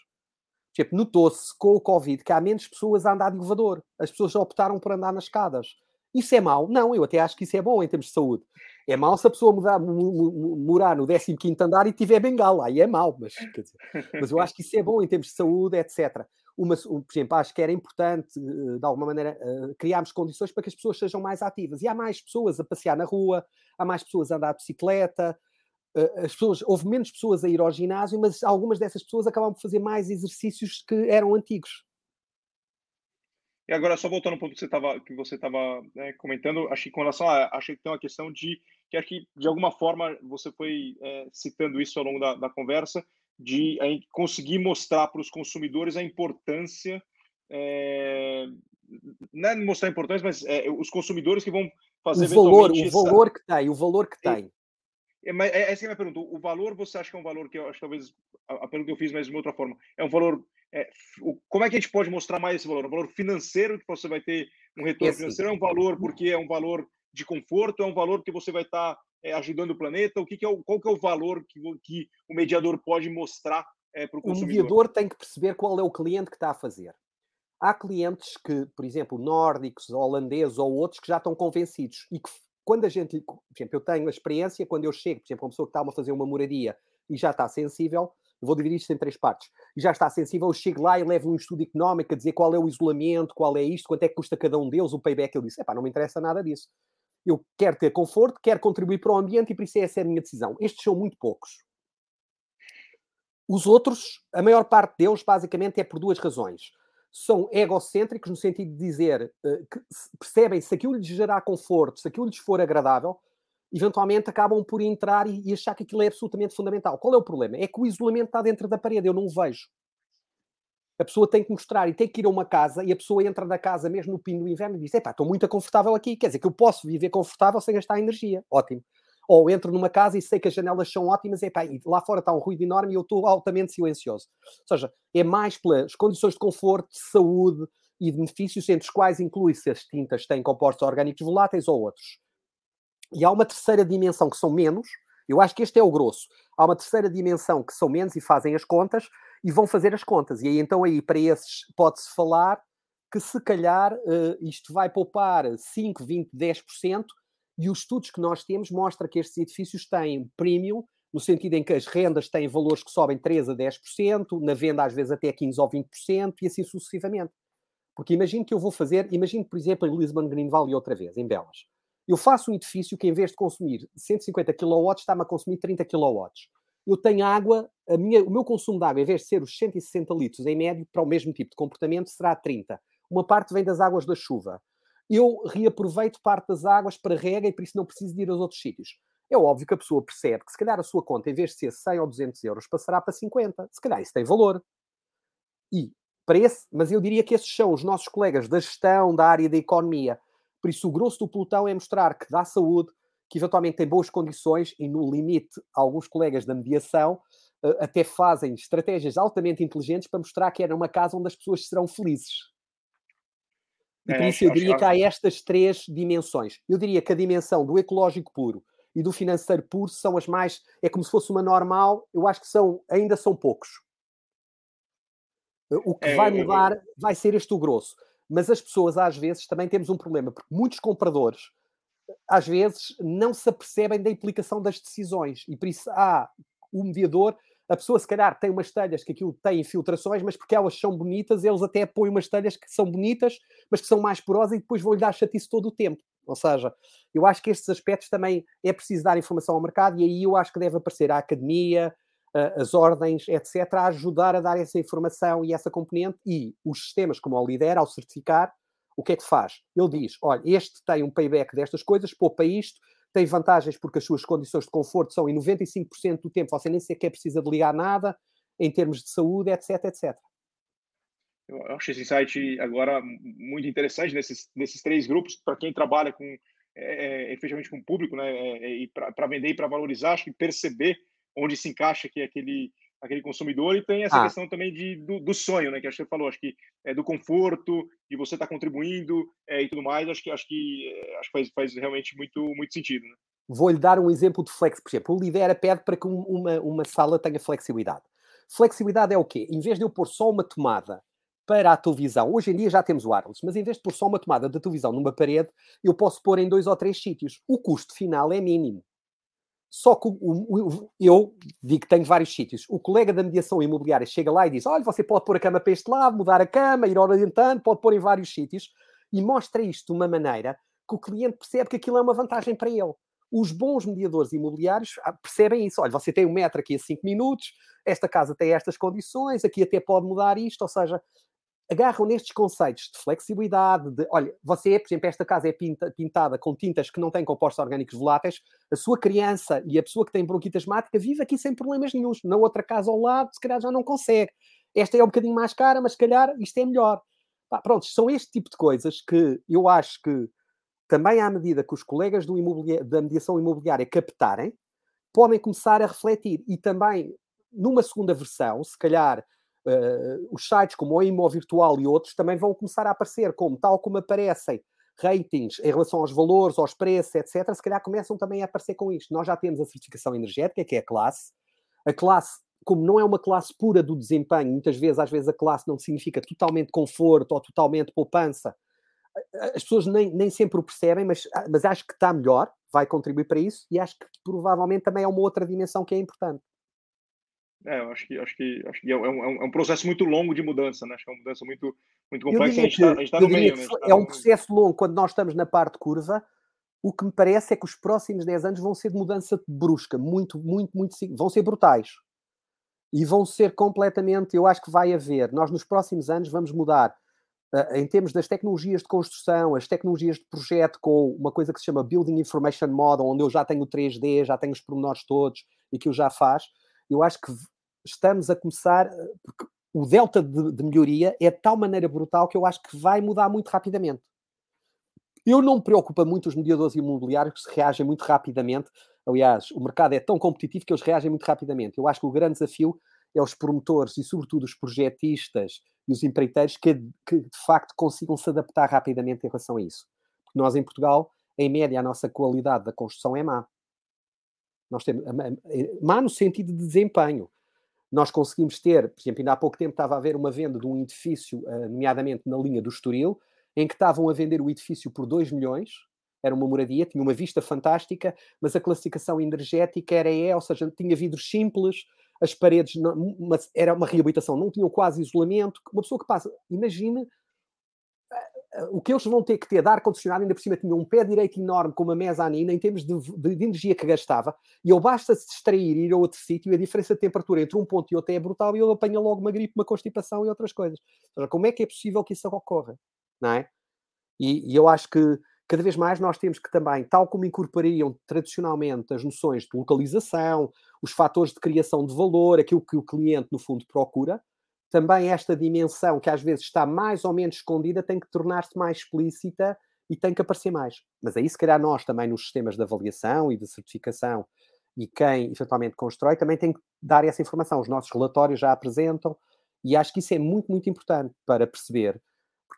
Tipo, notou-se com o Covid que há menos pessoas a andar de elevador. As pessoas optaram por andar nas escadas. Isso é mau? Não, eu até acho que isso é bom em termos de saúde. É mau se a pessoa mudar, morar no 15 andar e tiver bengala, aí é mau, mas, dizer, mas eu acho que isso é bom em termos de saúde, etc. Uma, por exemplo, acho que era importante, eh, de alguma maneira, eh, criarmos condições para que as pessoas sejam mais ativas. E há mais pessoas a passear na rua, há mais pessoas a andar de bicicleta, eh, as pessoas, houve menos pessoas a ir ao ginásio, mas algumas dessas pessoas acabam por fazer mais exercícios que eram antigos. E agora, só voltando um pouco que você estava que você né, comentando, acho que com relação a, acho que tem uma questão de que acho que de alguma forma você foi é, citando isso ao longo da, da conversa, de é, conseguir mostrar para os consumidores a importância, é, não é mostrar a importância, mas é, os consumidores que vão fazer o valor, o valor que tem, o valor que tem. É, mas é, essa é a minha pergunta. O valor, você acha que é um valor que eu acho que talvez a, a pergunta que eu fiz, mas de uma outra forma, é um valor é, como é que a gente pode mostrar mais esse valor? Um valor financeiro que você vai ter um retorno esse... financeiro? É um valor porque é um valor de conforto? É um valor que você vai estar tá, é, ajudando o planeta? O que, que, é o, qual que é o valor que, que o mediador pode mostrar é, para o consumidor? O mediador tem que perceber qual é o cliente que está a fazer. há clientes que, por exemplo, nórdicos, holandeses ou outros, que já estão convencidos e que quando a gente, por exemplo, eu tenho a experiência, quando eu chego, por exemplo, uma pessoa que está a fazer uma moradia e já está sensível, vou dividir isto em três partes, e já está sensível, eu chego lá e levo um estudo económico a dizer qual é o isolamento, qual é isto, quanto é que custa cada um deles, o payback, eu disse, epá, não me interessa nada disso. Eu quero ter conforto, quero contribuir para o ambiente e por isso essa é a minha decisão. Estes são muito poucos. Os outros, a maior parte deles, basicamente, é por duas razões. São egocêntricos, no sentido de dizer uh, que percebem se aquilo lhes gerar conforto, se aquilo lhes for agradável, eventualmente acabam por entrar e, e, achar que aquilo é absolutamente fundamental. Qual é o problema? É que o isolamento está dentro da parede, eu não o vejo. A pessoa tem que mostrar e tem que ir a uma casa e a pessoa entra na casa mesmo no pino do inverno e diz: Epá, estou muito confortável aqui. Quer dizer que eu posso viver confortável sem gastar energia. Ótimo ou entro numa casa e sei que as janelas são ótimas, e, pá, e lá fora está um ruído enorme e eu estou altamente silencioso. Ou seja, é mais pelas condições de conforto, de saúde e de benefícios, entre os quais inclui-se as tintas têm compostos orgânicos voláteis ou outros. E há uma terceira dimensão que são menos, eu acho que este é o grosso. Há uma terceira dimensão que são menos e fazem as contas e vão fazer as contas. E aí então aí para esses pode-se falar que se calhar uh, isto vai poupar 5, 20, 10% e os estudos que nós temos mostram que estes edifícios têm premium, no sentido em que as rendas têm valores que sobem 3 a 10%, na venda às vezes até 15 ou 20%, e assim sucessivamente. Porque imagino que eu vou fazer, imagino, por exemplo, em Lisbon Green Valley outra vez, em Belas. Eu faço um edifício que, em vez de consumir 150 kW, está-me a consumir 30 kW. Eu tenho água, minha, o meu consumo de água, em vez de ser os 160 litros em médio, para o mesmo tipo de comportamento, será 30. Uma parte vem das águas da chuva eu reaproveito parte das águas para rega e por isso não preciso de ir aos outros sítios. É óbvio que a pessoa percebe que se calhar a sua conta, em vez de ser 100 ou 200 euros, passará para 50. Se calhar isso tem valor. E para esse, mas eu diria que esses são os nossos colegas da gestão, da área da economia. Por isso, o grosso do pelotão é mostrar que dá saúde, que eventualmente tem boas condições e, no limite, alguns colegas da mediação eh, até fazem estratégias altamente inteligentes para mostrar que é numa casa onde as pessoas serão felizes. E por é, isso eu diria que há estas três dimensões. Eu diria que a dimensão do ecológico puro e do financeiro puro são as mais. É como se fosse uma normal, eu acho que são, ainda são poucos. O que é, vai mudar vai ser este o grosso. Mas as pessoas, às vezes, também temos um problema, porque muitos compradores, às vezes, não se apercebem da implicação das decisões. E por isso há o mediador a pessoa se calhar tem umas telhas que aquilo tem infiltrações, mas porque elas são bonitas, eles até põem umas telhas que são bonitas, mas que são mais porosas e depois vão-lhe dar chatice todo o tempo. Ou seja, eu acho que estes aspectos também é preciso dar informação ao mercado e aí eu acho que deve aparecer a academia, as ordens, etc., a ajudar a dar essa informação e essa componente e os sistemas como o Lider, ao certificar, o que é que faz? Ele diz, olha, este tem um payback destas coisas, poupa isto, tem vantagens porque as suas condições de conforto são em 95% do tempo, você nem sequer precisa de ligar nada, em termos de saúde, etc, etc. Eu acho esse insight agora muito interessante nesses, nesses três grupos, para quem trabalha com é, é, efetivamente com o público, né, é, é e para vender e para valorizar, acho que perceber onde se encaixa aqui aquele aquele consumidor e tem essa ah. questão também de, do, do, sonho, né? Que acho que você falou, acho que é do conforto, de você estar tá contribuindo é, e tudo mais. Acho que acho que é, acho que faz, faz realmente muito muito sentido. Né? Vou-lhe dar um exemplo de flex, por exemplo, o Lidera pede para que uma, uma sala tenha flexibilidade. Flexibilidade é o quê? Em vez de eu pôr só uma tomada para a televisão, hoje em dia já temos wireless, mas em vez de pôr só uma tomada da televisão numa parede, eu posso pôr em dois ou três sítios. O custo final é mínimo. Só que o, o, eu digo que tenho vários sítios. O colega da mediação imobiliária chega lá e diz: Olha, você pode pôr a cama para este lado, mudar a cama, ir orientando, pode pôr em vários sítios. E mostra isto de uma maneira que o cliente percebe que aquilo é uma vantagem para ele. Os bons mediadores imobiliários ah, percebem isso. Olha, você tem um metro aqui a 5 minutos, esta casa tem estas condições, aqui até pode mudar isto. Ou seja, agarram nestes conceitos de flexibilidade, de, olha, você, por exemplo, esta casa é pinta, pintada com tintas que não têm compostos orgânicos voláteis, a sua criança e a pessoa que tem bronquite asmática vive aqui sem problemas nenhums. Na outra casa ao lado, se calhar já não consegue. Esta é um bocadinho mais cara, mas se calhar isto é melhor. Pá, pronto, são este tipo de coisas que eu acho que também à medida que os colegas da mediação imobiliária captarem, podem começar a refletir. E também, numa segunda versão, se calhar uh, os sites como o Imo Virtual e outros também vão começar a aparecer, como tal como aparecem ratings em relação aos valores, aos preços, etc., se calhar começam também a aparecer com isto. Nós já temos a certificação energética, que é a classe. A classe como não é uma classe pura do desempenho, muitas vezes, às vezes, a classe não significa totalmente conforto ou totalmente poupança. As pessoas nem, nem sempre o percebem, mas, ah, mas acho que está melhor, vai contribuir para isso, e acho que provavelmente também é uma outra dimensão que é importante. É, eu acho que, acho que, acho que é, um, é um processo muito longo de mudança, né? Acho que é uma mudança muito, muito complexa. A gente está tá no meio. Né? Tá é um processo longo quando nós estamos na parte curva. O que me parece é que os próximos 10 anos vão ser de mudança brusca, muito, muito, muito. vão ser brutais. E vão ser completamente. Eu acho que vai haver. Nós, nos próximos anos, vamos mudar uh, em termos das tecnologias de construção, as tecnologias de projeto, com uma coisa que se chama Building Information Model, onde eu já tenho o 3D, já tenho os pormenores todos e que o já faz eu acho que estamos a começar, eh, porque o delta de, de, melhoria é de tal maneira brutal que eu acho que vai mudar muito rapidamente. Eu não me preocupa muito os mediadores imobiliários que reagem muito rapidamente. Aliás, o mercado é tão competitivo que eles reagem muito rapidamente. Eu acho que o grande desafio é os promotores e, sobretudo, os projetistas e os empreiteiros que, que de facto consigam se adaptar rapidamente em relação a isso. Porque nós, em Portugal, em média, a nossa qualidade da construção é má. Nós temos má no sentido de desempenho. Nós conseguimos ter, por exemplo, ainda há pouco tempo estava a haver uma venda de um edifício, eh, nomeadamente na linha do Estoril, em que estavam a vender o edifício por 2 milhões, era uma moradia, tinha uma vista fantástica, mas a classificação energética era E, ou seja, tinha vidros simples, as paredes, não, era uma reabilitação, não tinham quase isolamento. Uma pessoa que passa, imagine o que eles vão ter que ter de ar-condicionado, ainda por cima tinha um pé direito enorme com uma mezanina em termos de, de, de, energia que gastava, e eu basta se distrair e ir a outro sítio, a diferença de temperatura entre um ponto e outro é brutal, e ele apanha logo uma gripe, uma constipação e outras coisas. Então, como é que é possível que isso ocorra? Não é? E, e eu acho que cada vez mais nós temos que também, tal como incorporariam tradicionalmente as noções de localização, os fatores de criação de valor, aquilo que o cliente no fundo procura, também esta dimensão que às vezes está mais ou menos escondida tem que tornar-se mais explícita e tem que aparecer mais. Mas aí, se calhar, nós também nos sistemas de avaliação e de certificação e quem eventualmente constrói também tem que dar essa informação. Os nossos relatórios já apresentam e acho que isso é muito, muito importante para perceber.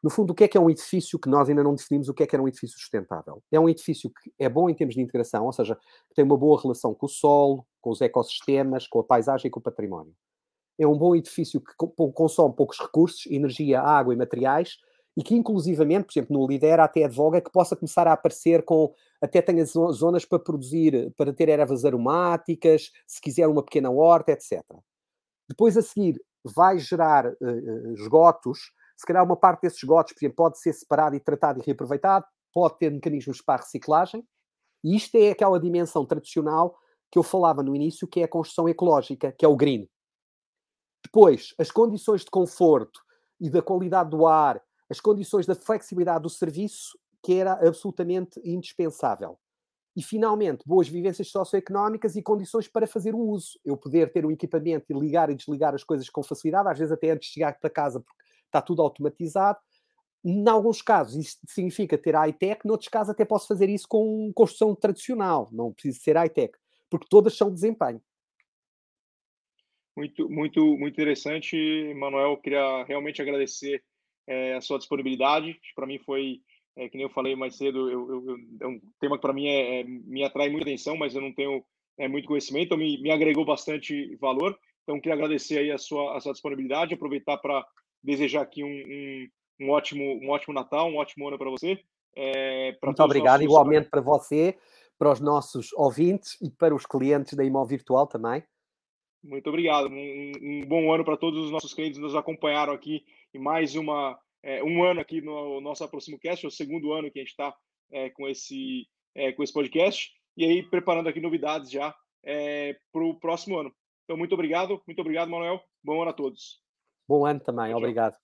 No fundo, o que é que é um edifício que nós ainda não definimos o que é que é um edifício sustentável? É um edifício que é bom em termos de integração, ou seja, que tem uma boa relação com o solo, com os ecossistemas, com a paisagem e com o património é um bom edifício que consome poucos recursos, energia, água e materiais, e que inclusivamente, por exemplo, no Lidera até advoga que possa começar a aparecer com, até tenha zonas para produzir, para ter ervas aromáticas, se quiser uma pequena horta, etc. Depois a seguir vai gerar uh, esgotos, se calhar uma parte desses esgotos, por exemplo, pode ser separado e tratado e reaproveitado, pode ter mecanismos para a reciclagem, e isto é aquela dimensão tradicional que eu falava no início, que é a construção ecológica, que é o green. Depois, as condições de conforto e da qualidade do ar, as condições da flexibilidade do serviço, que era absolutamente indispensável. E, finalmente, boas vivências socioeconómicas e condições para fazer o uso. Eu poder ter um equipamento e ligar e desligar as coisas com facilidade, às vezes até antes de chegar para casa, porque está tudo automatizado. Em alguns casos, isso significa ter high-tech, noutros casos, até posso fazer isso com construção tradicional, não preciso ser high-tech, porque todas são desempenho. Muito, muito, muito interessante, Manuel. Queria realmente agradecer é, a sua disponibilidade. Para mim foi, é, que nem eu falei mais cedo, eu, eu, é um tema que para mim é, é, me atrai muita atenção, mas eu não tenho é, muito conhecimento, então me, me agregou bastante valor. Então, queria agradecer aí a sua, a sua disponibilidade, aproveitar para desejar aqui um, um, um, ótimo, um ótimo Natal, um ótimo ano para você. É, Muito obrigado, igualmente para você, para os nossos ouvintes e para os clientes da Imó Virtual também. Muito obrigado. Um, um bom ano para todos os nossos clientes que nos acompanharam aqui em mais uma é, um ano aqui no nosso Aproximo Cast, é o segundo ano que a gente está é, com esse é, com esse podcast e aí preparando aqui novidades já é, para o próximo ano. Então muito obrigado, muito obrigado, Manuel. Bom ano a todos. Bom ano também, obrigado.